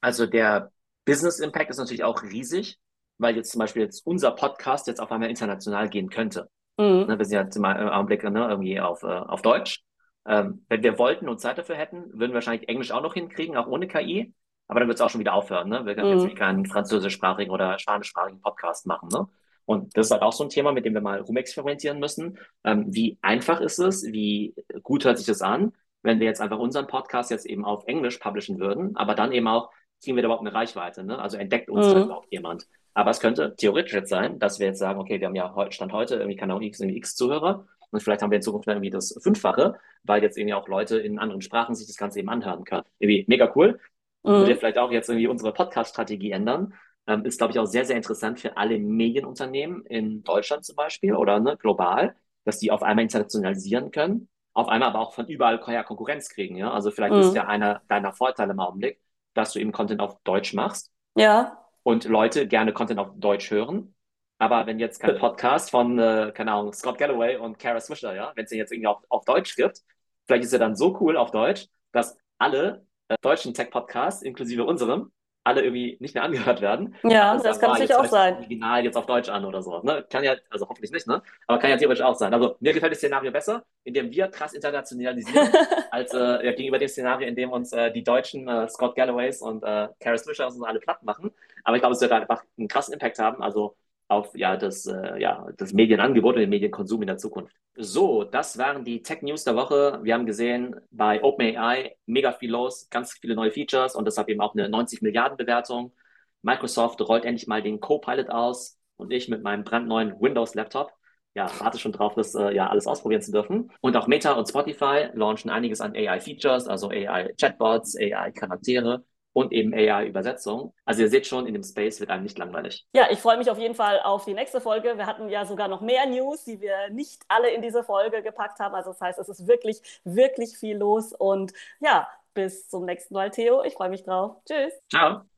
Also der Business Impact ist natürlich auch riesig, weil jetzt zum Beispiel jetzt unser Podcast jetzt auf einmal international gehen könnte. Mhm. Ne, wir sind ja zum Augenblick ne, irgendwie auf, äh, auf Deutsch. Ähm, wenn wir wollten und Zeit dafür hätten, würden wir wahrscheinlich Englisch auch noch hinkriegen, auch ohne KI. Aber dann wird es auch schon wieder aufhören. Ne? Wir können mhm. jetzt keinen französischsprachigen oder spanischsprachigen Podcast machen. Ne? Und das ist halt auch so ein Thema, mit dem wir mal rumexperimentieren müssen. Ähm, wie einfach ist es? Wie gut hört sich das an, wenn wir jetzt einfach unseren Podcast jetzt eben auf Englisch publishen würden, aber dann eben auch kriegen wir da überhaupt eine Reichweite? Ne? Also entdeckt uns mhm. da überhaupt jemand? Aber es könnte theoretisch jetzt sein, dass wir jetzt sagen, okay, wir haben ja heute, Stand heute irgendwie Kanal X, irgendwie X Zuhörer und vielleicht haben wir in Zukunft dann irgendwie das Fünffache, weil jetzt irgendwie auch Leute in anderen Sprachen sich das Ganze eben anhören können. Irgendwie mega cool. Mhm. Würde vielleicht auch jetzt irgendwie unsere Podcast-Strategie ändern. Ähm, ist, glaube ich, auch sehr, sehr interessant für alle Medienunternehmen in Deutschland zum Beispiel oder ne, global, dass die auf einmal internationalisieren können, auf einmal aber auch von überall Konkurrenz kriegen. Ja? Also vielleicht mhm. ist ja einer deiner Vorteile im Augenblick, dass du eben Content auf Deutsch machst. Ja. Und Leute gerne Content auf Deutsch hören. Aber wenn jetzt kein Podcast von, äh, keine Ahnung, Scott Galloway und Kara Swisher, ja, wenn es den jetzt irgendwie auf, auf Deutsch gibt, vielleicht ist er dann so cool auf Deutsch, dass alle äh, deutschen Tech-Podcasts, inklusive unserem, alle irgendwie nicht mehr angehört werden. Ja, das kann natürlich auch sein. Original jetzt auf Deutsch an oder so. Ne? Kann ja, also hoffentlich nicht, ne? Aber kann ja theoretisch auch sein. Also mir gefällt das Szenario besser, in dem wir krass internationalisieren, *laughs* als äh, ja, gegenüber dem Szenario, in dem uns äh, die Deutschen äh, Scott Galloways und äh, Karis Fischer und so alle platt machen. Aber ich glaube, es wird einfach einen krassen Impact haben. Also auf ja, das, äh, ja, das Medienangebot und den Medienkonsum in der Zukunft. So, das waren die Tech News der Woche. Wir haben gesehen, bei OpenAI mega viel los, ganz viele neue Features und deshalb eben auch eine 90 Milliarden Bewertung. Microsoft rollt endlich mal den Copilot aus und ich mit meinem brandneuen Windows-Laptop ja, warte schon drauf, das äh, ja alles ausprobieren zu dürfen. Und auch Meta und Spotify launchen einiges an AI-Features, also AI-Chatbots, AI-Charaktere und eben AI-Übersetzung. Also ihr seht schon, in dem Space wird einem nicht langweilig. Ja, ich freue mich auf jeden Fall auf die nächste Folge. Wir hatten ja sogar noch mehr News, die wir nicht alle in diese Folge gepackt haben. Also das heißt, es ist wirklich, wirklich viel los. Und ja, bis zum nächsten Mal, Theo. Ich freue mich drauf. Tschüss. Ciao.